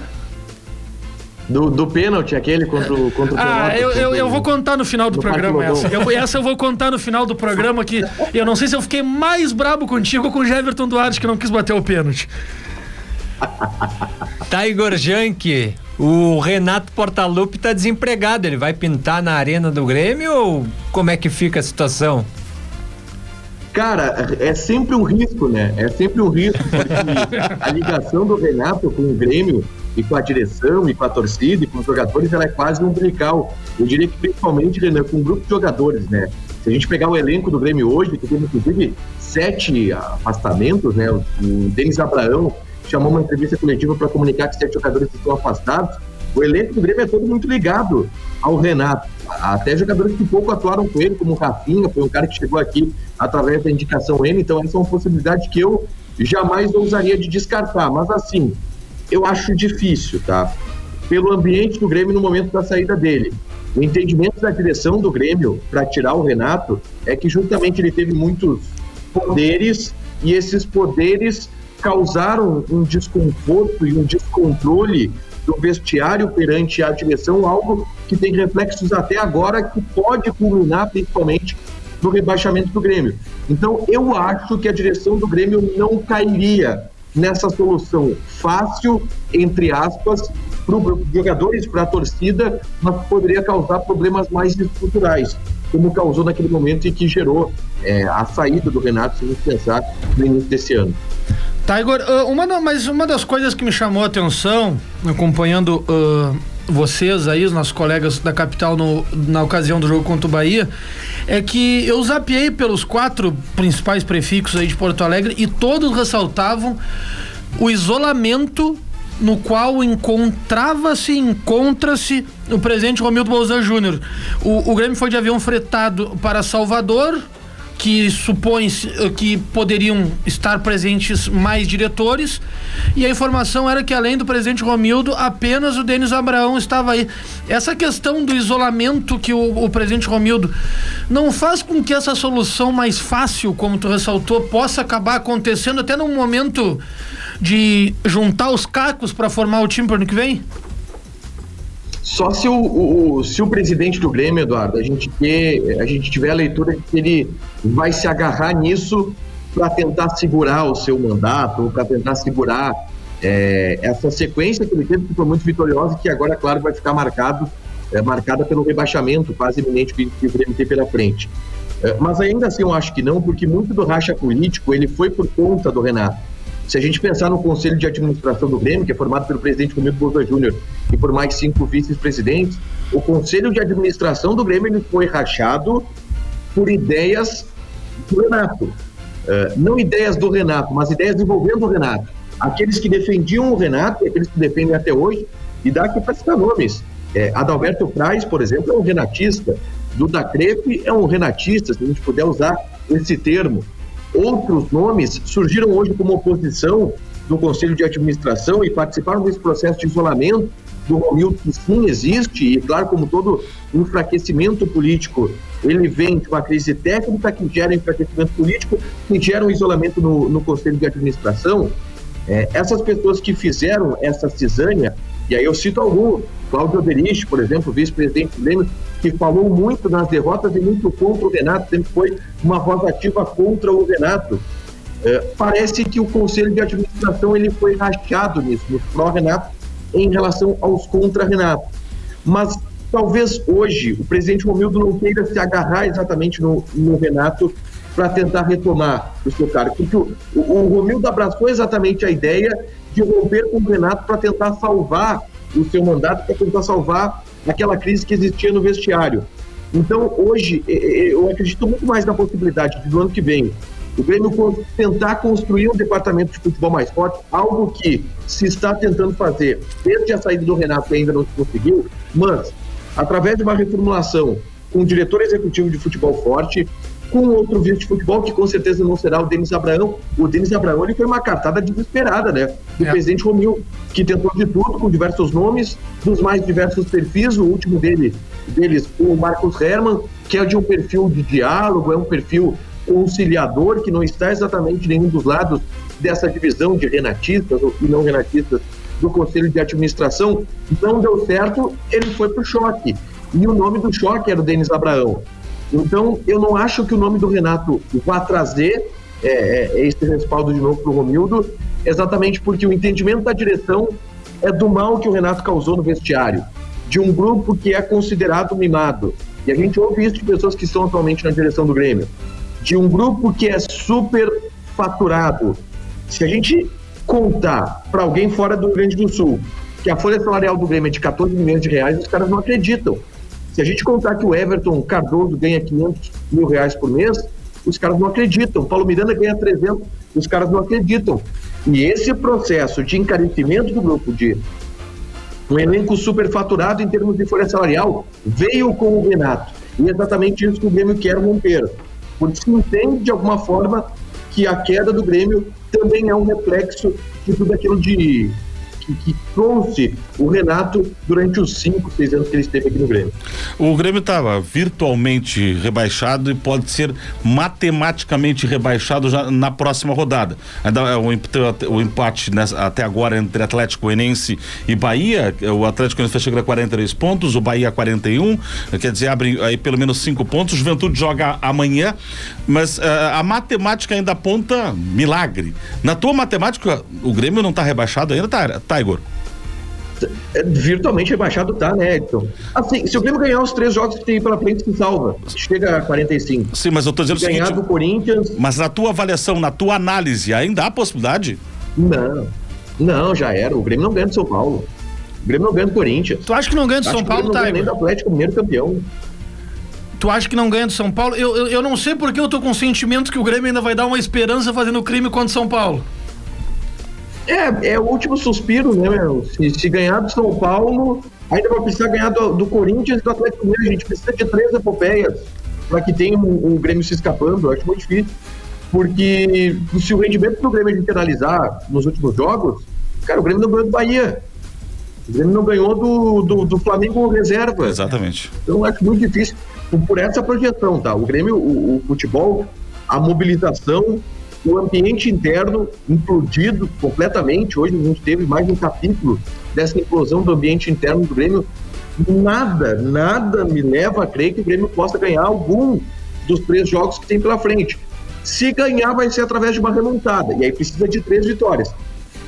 Do, do pênalti, aquele contra o contra o Ah, Pelotas, eu, eu, eu vou contar no final do do programa essa. Eu, essa eu vou contar no final do programa que eu não sei se eu fiquei mais brabo contigo ou com o Jeverton Duarte que não quis bater o pênalti. Tiger Junk, o Renato Portaluppi tá desempregado. Ele vai pintar na arena do Grêmio ou como é que fica a situação? Cara, é sempre um risco, né? É sempre um risco, porque a ligação do Renato com o Grêmio e com a direção e com a torcida e com os jogadores, ela é quase umbilical. Eu diria que principalmente, Renan, com um grupo de jogadores, né? Se a gente pegar o elenco do Grêmio hoje, que teve inclusive sete afastamentos, né? O Denis Abraão chamou uma entrevista coletiva para comunicar que sete jogadores estão afastados. O elenco do Grêmio é todo muito ligado ao Renato. Até jogadores que pouco atuaram com ele, como o Rafinha, foi um cara que chegou aqui através da indicação N, então essa é uma possibilidade que eu jamais ousaria de descartar. Mas assim, eu acho difícil, tá? Pelo ambiente do Grêmio no momento da saída dele. O entendimento da direção do Grêmio para tirar o Renato é que justamente ele teve muitos poderes e esses poderes causaram um desconforto e um descontrole do vestiário perante a direção, algo que tem reflexos até agora que pode culminar principalmente no rebaixamento do Grêmio. Então, eu acho que a direção do Grêmio não cairia nessa solução fácil, entre aspas, para os jogadores, para a torcida, mas poderia causar problemas mais estruturais, como causou naquele momento e que gerou é, a saída do Renato, se a gente pensar no início desse ano. Tá, Igor, uh, uma mas uma das coisas que me chamou a atenção, acompanhando uh, vocês aí, os nossos colegas da capital no, na ocasião do jogo contra o Bahia, é que eu zapiei pelos quatro principais prefixos aí de Porto Alegre e todos ressaltavam o isolamento no qual encontrava-se, encontra-se o presidente Romildo Bolzan Júnior. O, o Grêmio foi de avião fretado para Salvador, que supõe eh, que poderiam estar presentes mais diretores. E a informação era que além do presidente Romildo apenas o Denis Abraão estava aí. Essa questão do isolamento que o, o presidente Romildo não faz com que essa solução mais fácil como tu ressaltou possa acabar acontecendo até num momento de juntar os cacos para formar o time para ano que vem só se o, o, se o presidente do Grêmio, Eduardo, a gente, ter, a gente tiver a leitura de que ele vai se agarrar nisso para tentar segurar o seu mandato, para tentar segurar é, essa sequência que ele teve, que foi muito vitoriosa, e que agora, claro, vai ficar marcado, é, marcada pelo rebaixamento quase iminente que, que o Grêmio tem pela frente. É, mas ainda assim eu acho que não, porque muito do racha político ele foi por conta do Renato. Se a gente pensar no Conselho de Administração do Grêmio, que é formado pelo presidente Romildo Bolsa Júnior e por mais cinco vice-presidentes, o Conselho de Administração do Grêmio foi rachado por ideias do Renato. Uh, não ideias do Renato, mas ideias envolvendo o Renato. Aqueles que defendiam o Renato e aqueles que defendem até hoje, e dá aqui para citar nomes. É, Adalberto Praz, por exemplo, é um renatista. Duda Crepe é um renatista, se a gente puder usar esse termo. Outros nomes surgiram hoje como oposição do Conselho de Administração e participaram desse processo de isolamento do Romildo, que sim existe, e claro, como todo enfraquecimento político, ele vem de uma crise técnica que gera enfraquecimento político, que gera um isolamento no, no Conselho de Administração. É, essas pessoas que fizeram essa cisânia, e aí eu cito alguns, Cláudio Oderich, por exemplo, vice-presidente do Grêmio, que falou muito nas derrotas e muito contra o Renato, sempre foi uma voz ativa contra o Renato. É, parece que o Conselho de Administração ele foi rachado nisso, no pró-Renato, em relação aos contra-Renato. Mas talvez hoje o presidente Romildo não queira se agarrar exatamente no, no Renato para tentar retomar o seu cargo, porque o, o Romildo abraçou exatamente a ideia de romper com o Renato para tentar salvar o seu mandato, para tentar salvar aquela crise que existia no vestiário. Então, hoje, eu acredito muito mais na possibilidade de, no ano que vem, o Grêmio tentar construir um departamento de futebol mais forte, algo que se está tentando fazer desde a saída do Renato ainda não se conseguiu, mas através de uma reformulação com um diretor executivo de futebol forte, com outro vice de futebol, que com certeza não será o Denis Abraão. O Denis Abraão ele foi uma cartada desesperada, né? Do é. presidente Romil, que tentou de tudo, com diversos nomes, dos mais diversos perfis. O último dele, deles, o Marcos Herman, que é de um perfil de diálogo, é um perfil conciliador, que não está exatamente nenhum dos lados dessa divisão de renatistas ou não renatistas do Conselho de Administração, não deu certo, ele foi para o choque. E o nome do choque era o Denis Abraão. Então, eu não acho que o nome do Renato vá trazer é, é, esse respaldo de novo para o Romildo, exatamente porque o entendimento da direção é do mal que o Renato causou no vestiário, de um grupo que é considerado mimado. E a gente ouve isso de pessoas que estão atualmente na direção do Grêmio de um grupo que é super faturado. Se a gente contar para alguém fora do Rio Grande do Sul que a folha salarial do Grêmio é de 14 milhões de reais, os caras não acreditam. Se a gente contar que o Everton Cardoso ganha 500 mil reais por mês, os caras não acreditam. Paulo Miranda ganha 300, os caras não acreditam. E esse processo de encarecimento do grupo, de um elenco superfaturado em termos de folha salarial, veio com o Renato. E é exatamente isso que o Grêmio quer romper. Porque se entende de alguma forma que a queda do Grêmio também é um reflexo de tudo aquilo de que, que trouxe o Renato durante os cinco, seis anos que ele esteve aqui no Grêmio. O Grêmio estava virtualmente rebaixado e pode ser matematicamente rebaixado já na próxima rodada. Ainda é o, empate nessa, até agora entre Atlético Goianiense e Bahia, o Atlético Goianiense chega a 43 pontos, o Bahia 41, quer dizer, abre aí pelo menos cinco pontos. O Juventude joga amanhã, mas uh, a matemática ainda aponta milagre. Na tua matemática, o Grêmio não está rebaixado ainda, tá, tá Igor? É, virtualmente rebaixado tá, né, Edson? Assim, se o Grêmio ganhar os três jogos que tem pela frente, se salva. Chega a 45. Sim, mas eu tô dizendo se o ganhar seguinte, do Corinthians... Mas na tua avaliação, na tua análise, ainda há possibilidade? Não, não, já era. O Grêmio não ganha do São Paulo. O Grêmio não ganha do Corinthians. Tu acha que não ganha do São Paulo, tá? Não ganha nem do Atlético Mineiro campeão. Tu acha que não ganha do São Paulo? Eu, eu, eu não sei porque eu tô com o sentimento que o Grêmio ainda vai dar uma esperança fazendo crime contra o São Paulo. É, é o último suspiro, né, meu? Se, se ganhar do São Paulo, ainda vai precisar ganhar do, do Corinthians e do Atlético Mineiro. A gente precisa de três epopeias para que tenha um, um, Grêmio se escapando. Eu acho muito difícil. Porque se o rendimento do Grêmio a gente analisar nos últimos jogos, cara, o Grêmio não ganhou do Bahia. O Grêmio não ganhou do, do, do Flamengo reserva. Exatamente. Então eu acho muito difícil por essa projeção, tá? O Grêmio, o, o futebol, a mobilização o ambiente interno implodido completamente. Hoje a gente teve mais um capítulo dessa implosão do ambiente interno do Grêmio. Nada, nada me leva a crer que o Grêmio possa ganhar algum dos três jogos que tem pela frente. Se ganhar, vai ser através de uma remontada. E aí precisa de três vitórias.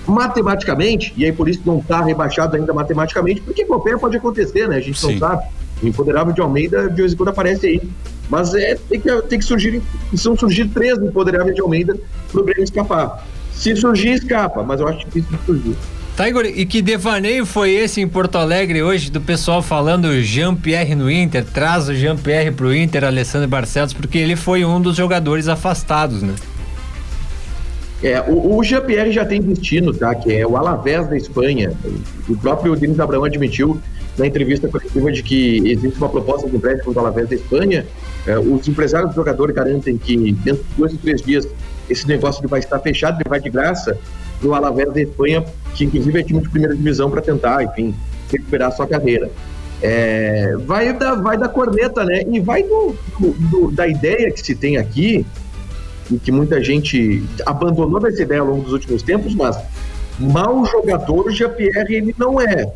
Matematicamente, e aí por isso não está rebaixado ainda matematicamente, porque qualquer pode acontecer, né? A gente Sim. não sabe. O Empoderável de Almeida de vez em quando aparece aí. Mas é, tem, que, tem que surgir, precisam surgir três do Empoderável de Almeida para o Grêmio escapar. Se surgir, escapa, mas eu acho difícil de surgir. Tá, Igor, e que devaneio foi esse em Porto Alegre hoje do pessoal falando Jean-Pierre no Inter? Traz o Jean-Pierre pro Inter, Alessandro Barcelos, porque ele foi um dos jogadores afastados, né? É, o, o Jean-Pierre já tem destino, tá? Que é o Alavés da Espanha. O próprio Denis Abraão admitiu na entrevista coletiva de que existe uma proposta de empréstimo do Alavés da Espanha. É, os empresários do jogador garantem que dentro de dois ou três dias esse negócio vai estar fechado, ele vai de graça para o Alavés da Espanha, que inclusive é time de primeira divisão para tentar, enfim, recuperar a sua carreira. É, vai, da, vai da corneta, né? E vai do, do, da ideia que se tem aqui, e que muita gente abandonou essa ideia ao longo dos últimos tempos, mas mau jogador, Jean-Pierre, ele não é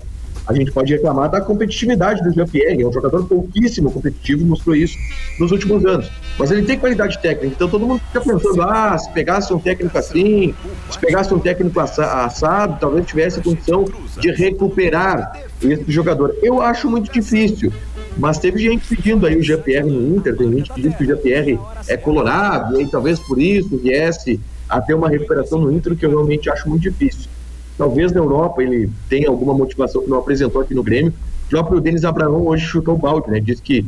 a gente pode reclamar da competitividade do Jean-Pierre, é um jogador pouquíssimo competitivo, mostrou isso nos últimos anos. Mas ele tem qualidade técnica, então todo mundo fica pensando, ah, se pegasse um técnico assim, se pegasse um técnico assado, talvez tivesse condição de recuperar esse jogador. Eu acho muito difícil. Mas teve gente pedindo aí o Jean-Pierre no Inter, tem gente que diz que o Jean-Pierre é colorado, e aí talvez por isso viesse a ter uma recuperação no Inter, que eu realmente acho muito difícil. Talvez na Europa ele tenha alguma motivação que não apresentou aqui no Grêmio. O próprio Denis Abraão hoje chutou o balde, né? Disse que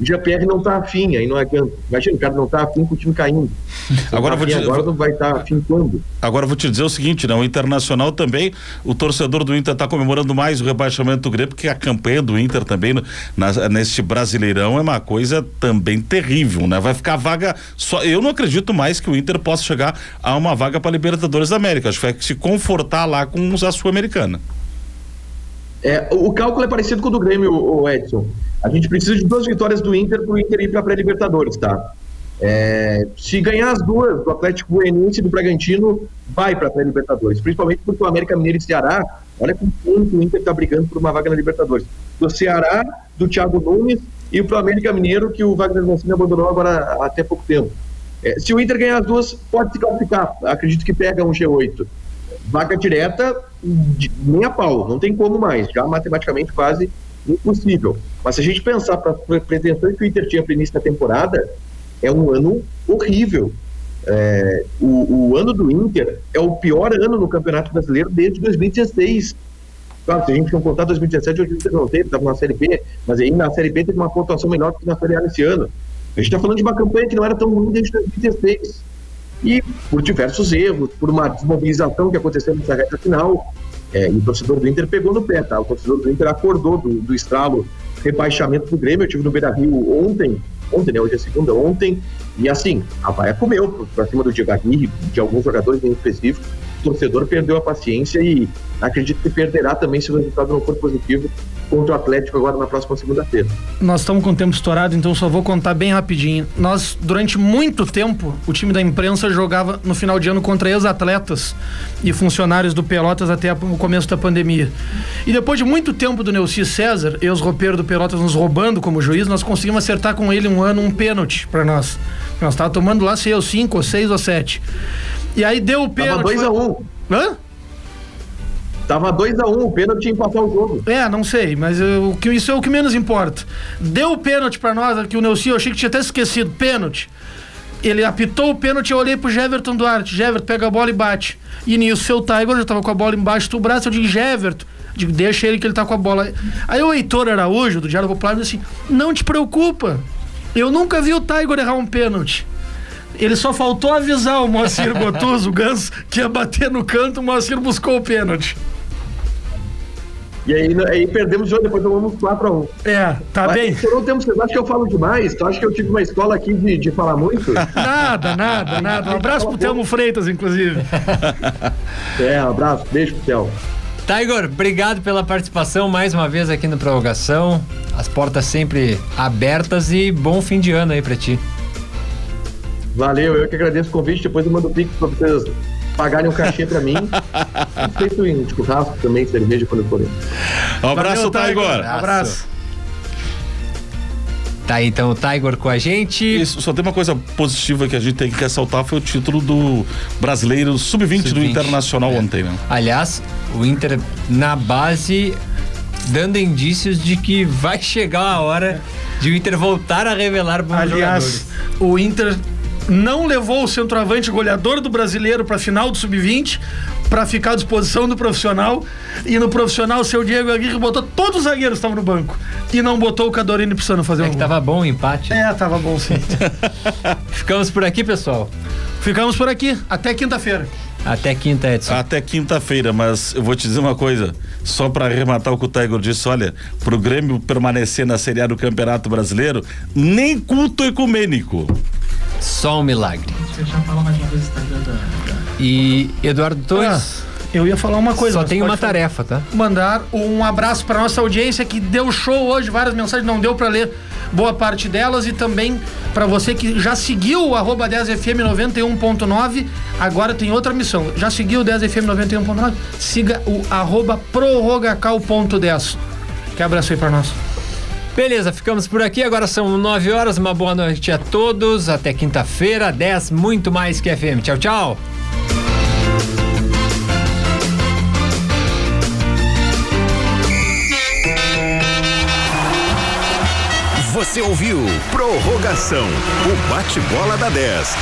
o GPR não está afim, aí não adianta. Imagina, o cara não está afim com o time caindo. agora, tá vou te, agora não vai estar tá afim quando? Agora vou te dizer o seguinte, né? O Internacional também, o torcedor do Inter está comemorando mais o rebaixamento do Grêmio, porque a campanha do Inter também na, neste Brasileirão é uma coisa também terrível, né? Vai ficar vaga só. Eu não acredito mais que o Inter possa chegar a uma vaga para Libertadores da América. Acho que vai se confortar lá com a Sul-Americana. É, o cálculo é parecido com o do Grêmio, o Edson. A gente precisa de duas vitórias do Inter para o Inter ir para a pré-Libertadores, tá? É, se ganhar as duas do Atlético Goianiense e do Bragantino, vai para a pré-Libertadores. Principalmente porque o América Mineiro e Ceará, olha com quanto o Inter está brigando por uma vaga na Libertadores. Do Ceará, do Thiago Nunes e para o América Mineiro, que o Wagner Mancini abandonou agora até pouco tempo. É, se o Inter ganhar as duas, pode se classificar. Acredito que pega um G8. Vaga direta, nem a pau, não tem como mais. Já matematicamente quase impossível. Mas se a gente pensar para a pretensão que o Inter tinha para início da temporada, é um ano horrível. É, o, o, ano do Inter é o pior ano no Campeonato Brasileiro desde 2016. Claro, se a gente não contar 2017, o Inter não teve, estava na Série B, mas aí na Série B teve uma pontuação melhor que na Série A esse ano. A gente está falando de uma campanha que não era tão ruim desde 2016. E por diversos erros, por uma desmobilização que aconteceu nessa reta final, é, e o torcedor do Inter pegou no pé, tá? O torcedor do Inter acordou do, do estralo rebaixamento do Grêmio. Eu tive no Beira Rio ontem, ontem, né? Hoje é segunda, ontem, e assim, a vaia comeu pra cima do Diego Aguirre, de alguns jogadores em específico. O torcedor perdeu a paciência e acredito que perderá também se o resultado não for positivo contra o Atlético agora na próxima segunda-feira. Nós estamos com o tempo estourado, então só vou contar bem rapidinho. Nós, durante muito tempo, o time da imprensa jogava no final de ano contra ex-atletas e funcionários do Pelotas até o começo da pandemia. E depois de muito tempo do Neuci César, ex-roupeiro do Pelotas nos roubando como juiz, nós conseguimos acertar com ele um ano um pênalti para nós. Nós estávamos tomando lá, sei eu, cinco, ou seis ou sete. E aí deu o pênalti. Tava 2x1. Um. Hã? Tava 2x1, um, o pênalti tinha empatar o jogo. É, não sei, mas eu, isso é o que menos importa. Deu o pênalti pra nós, que o Nelson, eu achei que tinha até esquecido. Pênalti. Ele apitou o pênalti, eu olhei pro Jeverton Duarte. Jeverton pega a bola e bate. E nisso, seu Tiger já tava com a bola embaixo do braço. Eu digo, Jeverton, digo, deixa ele que ele tá com a bola. Aí o Heitor Araújo, do Diário Popular, disse assim: não te preocupa. Eu nunca vi o Tiger errar um pênalti. Ele só faltou avisar o Moacir Gotuso, o Ganso, que ia bater no canto, o Moacir buscou o pênalti. E aí, aí perdemos o jogo, depois tomamos 4x1. É, tá Mas, bem. Por um tempo, vocês acham que eu falo demais? Tu acha que eu tive uma escola aqui de, de falar muito? Nada, nada, nada. Um abraço pro Telmo Freitas, inclusive. É, um abraço, beijo pro Telmo. Tiger, obrigado pela participação mais uma vez aqui no Prorrogação. As portas sempre abertas e bom fim de ano aí pra ti. Valeu, eu que agradeço o convite. Depois eu mando o pix pra vocês pagarem um cachê pra mim. Feito em churrasco também, cerveja quando for. Um abraço, Valeu, Tiger. Tiger. Abraço. Tá aí então o Tiger com a gente. Isso, só tem uma coisa positiva que a gente tem que ressaltar foi o título do brasileiro sub-20 do Sub-20. Internacional É. ontem, né? Aliás, o Inter na base dando indícios de que vai chegar a hora de o Inter voltar a revelar bons Aliás, jogadores. o Inter não levou o centroavante goleador do brasileiro pra final do sub-20 pra ficar à disposição do profissional e no profissional o seu Diego Aguirre botou todos os zagueiros que estavam no banco e não botou o Cadorini precisando fazer É um que gol. tava bom o empate. É, tava bom sim. Ficamos por aqui, pessoal. Ficamos por aqui, até quinta-feira. Até quinta, Edson. Até quinta-feira, mas eu vou te dizer uma coisa, só para arrematar o que o Tiger disse, olha, pro Grêmio permanecer na Série A do Campeonato Brasileiro, nem culto ecumênico. Só um milagre. E Eduardo Torres, Eu ia falar uma coisa. só tem uma tarefa, tá? mandar um abraço para nossa audiência que deu show hoje, várias mensagens, não deu para ler boa parte delas e também para você que já seguiu o arroba 10fm 91.9, agora tem outra missão. Já seguiu o 10fm 91.9? Siga o arroba prorrogacal.10. Que abraço aí para nós. Beleza, ficamos por aqui. Agora são 9 horas. Uma boa noite a todos. Até quinta-feira, 10, muito mais que FM. Tchau, tchau. Você ouviu Prorrogação, o bate-bola da 10.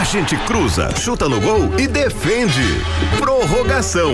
A gente cruza, chuta no gol e defende. Prorrogação.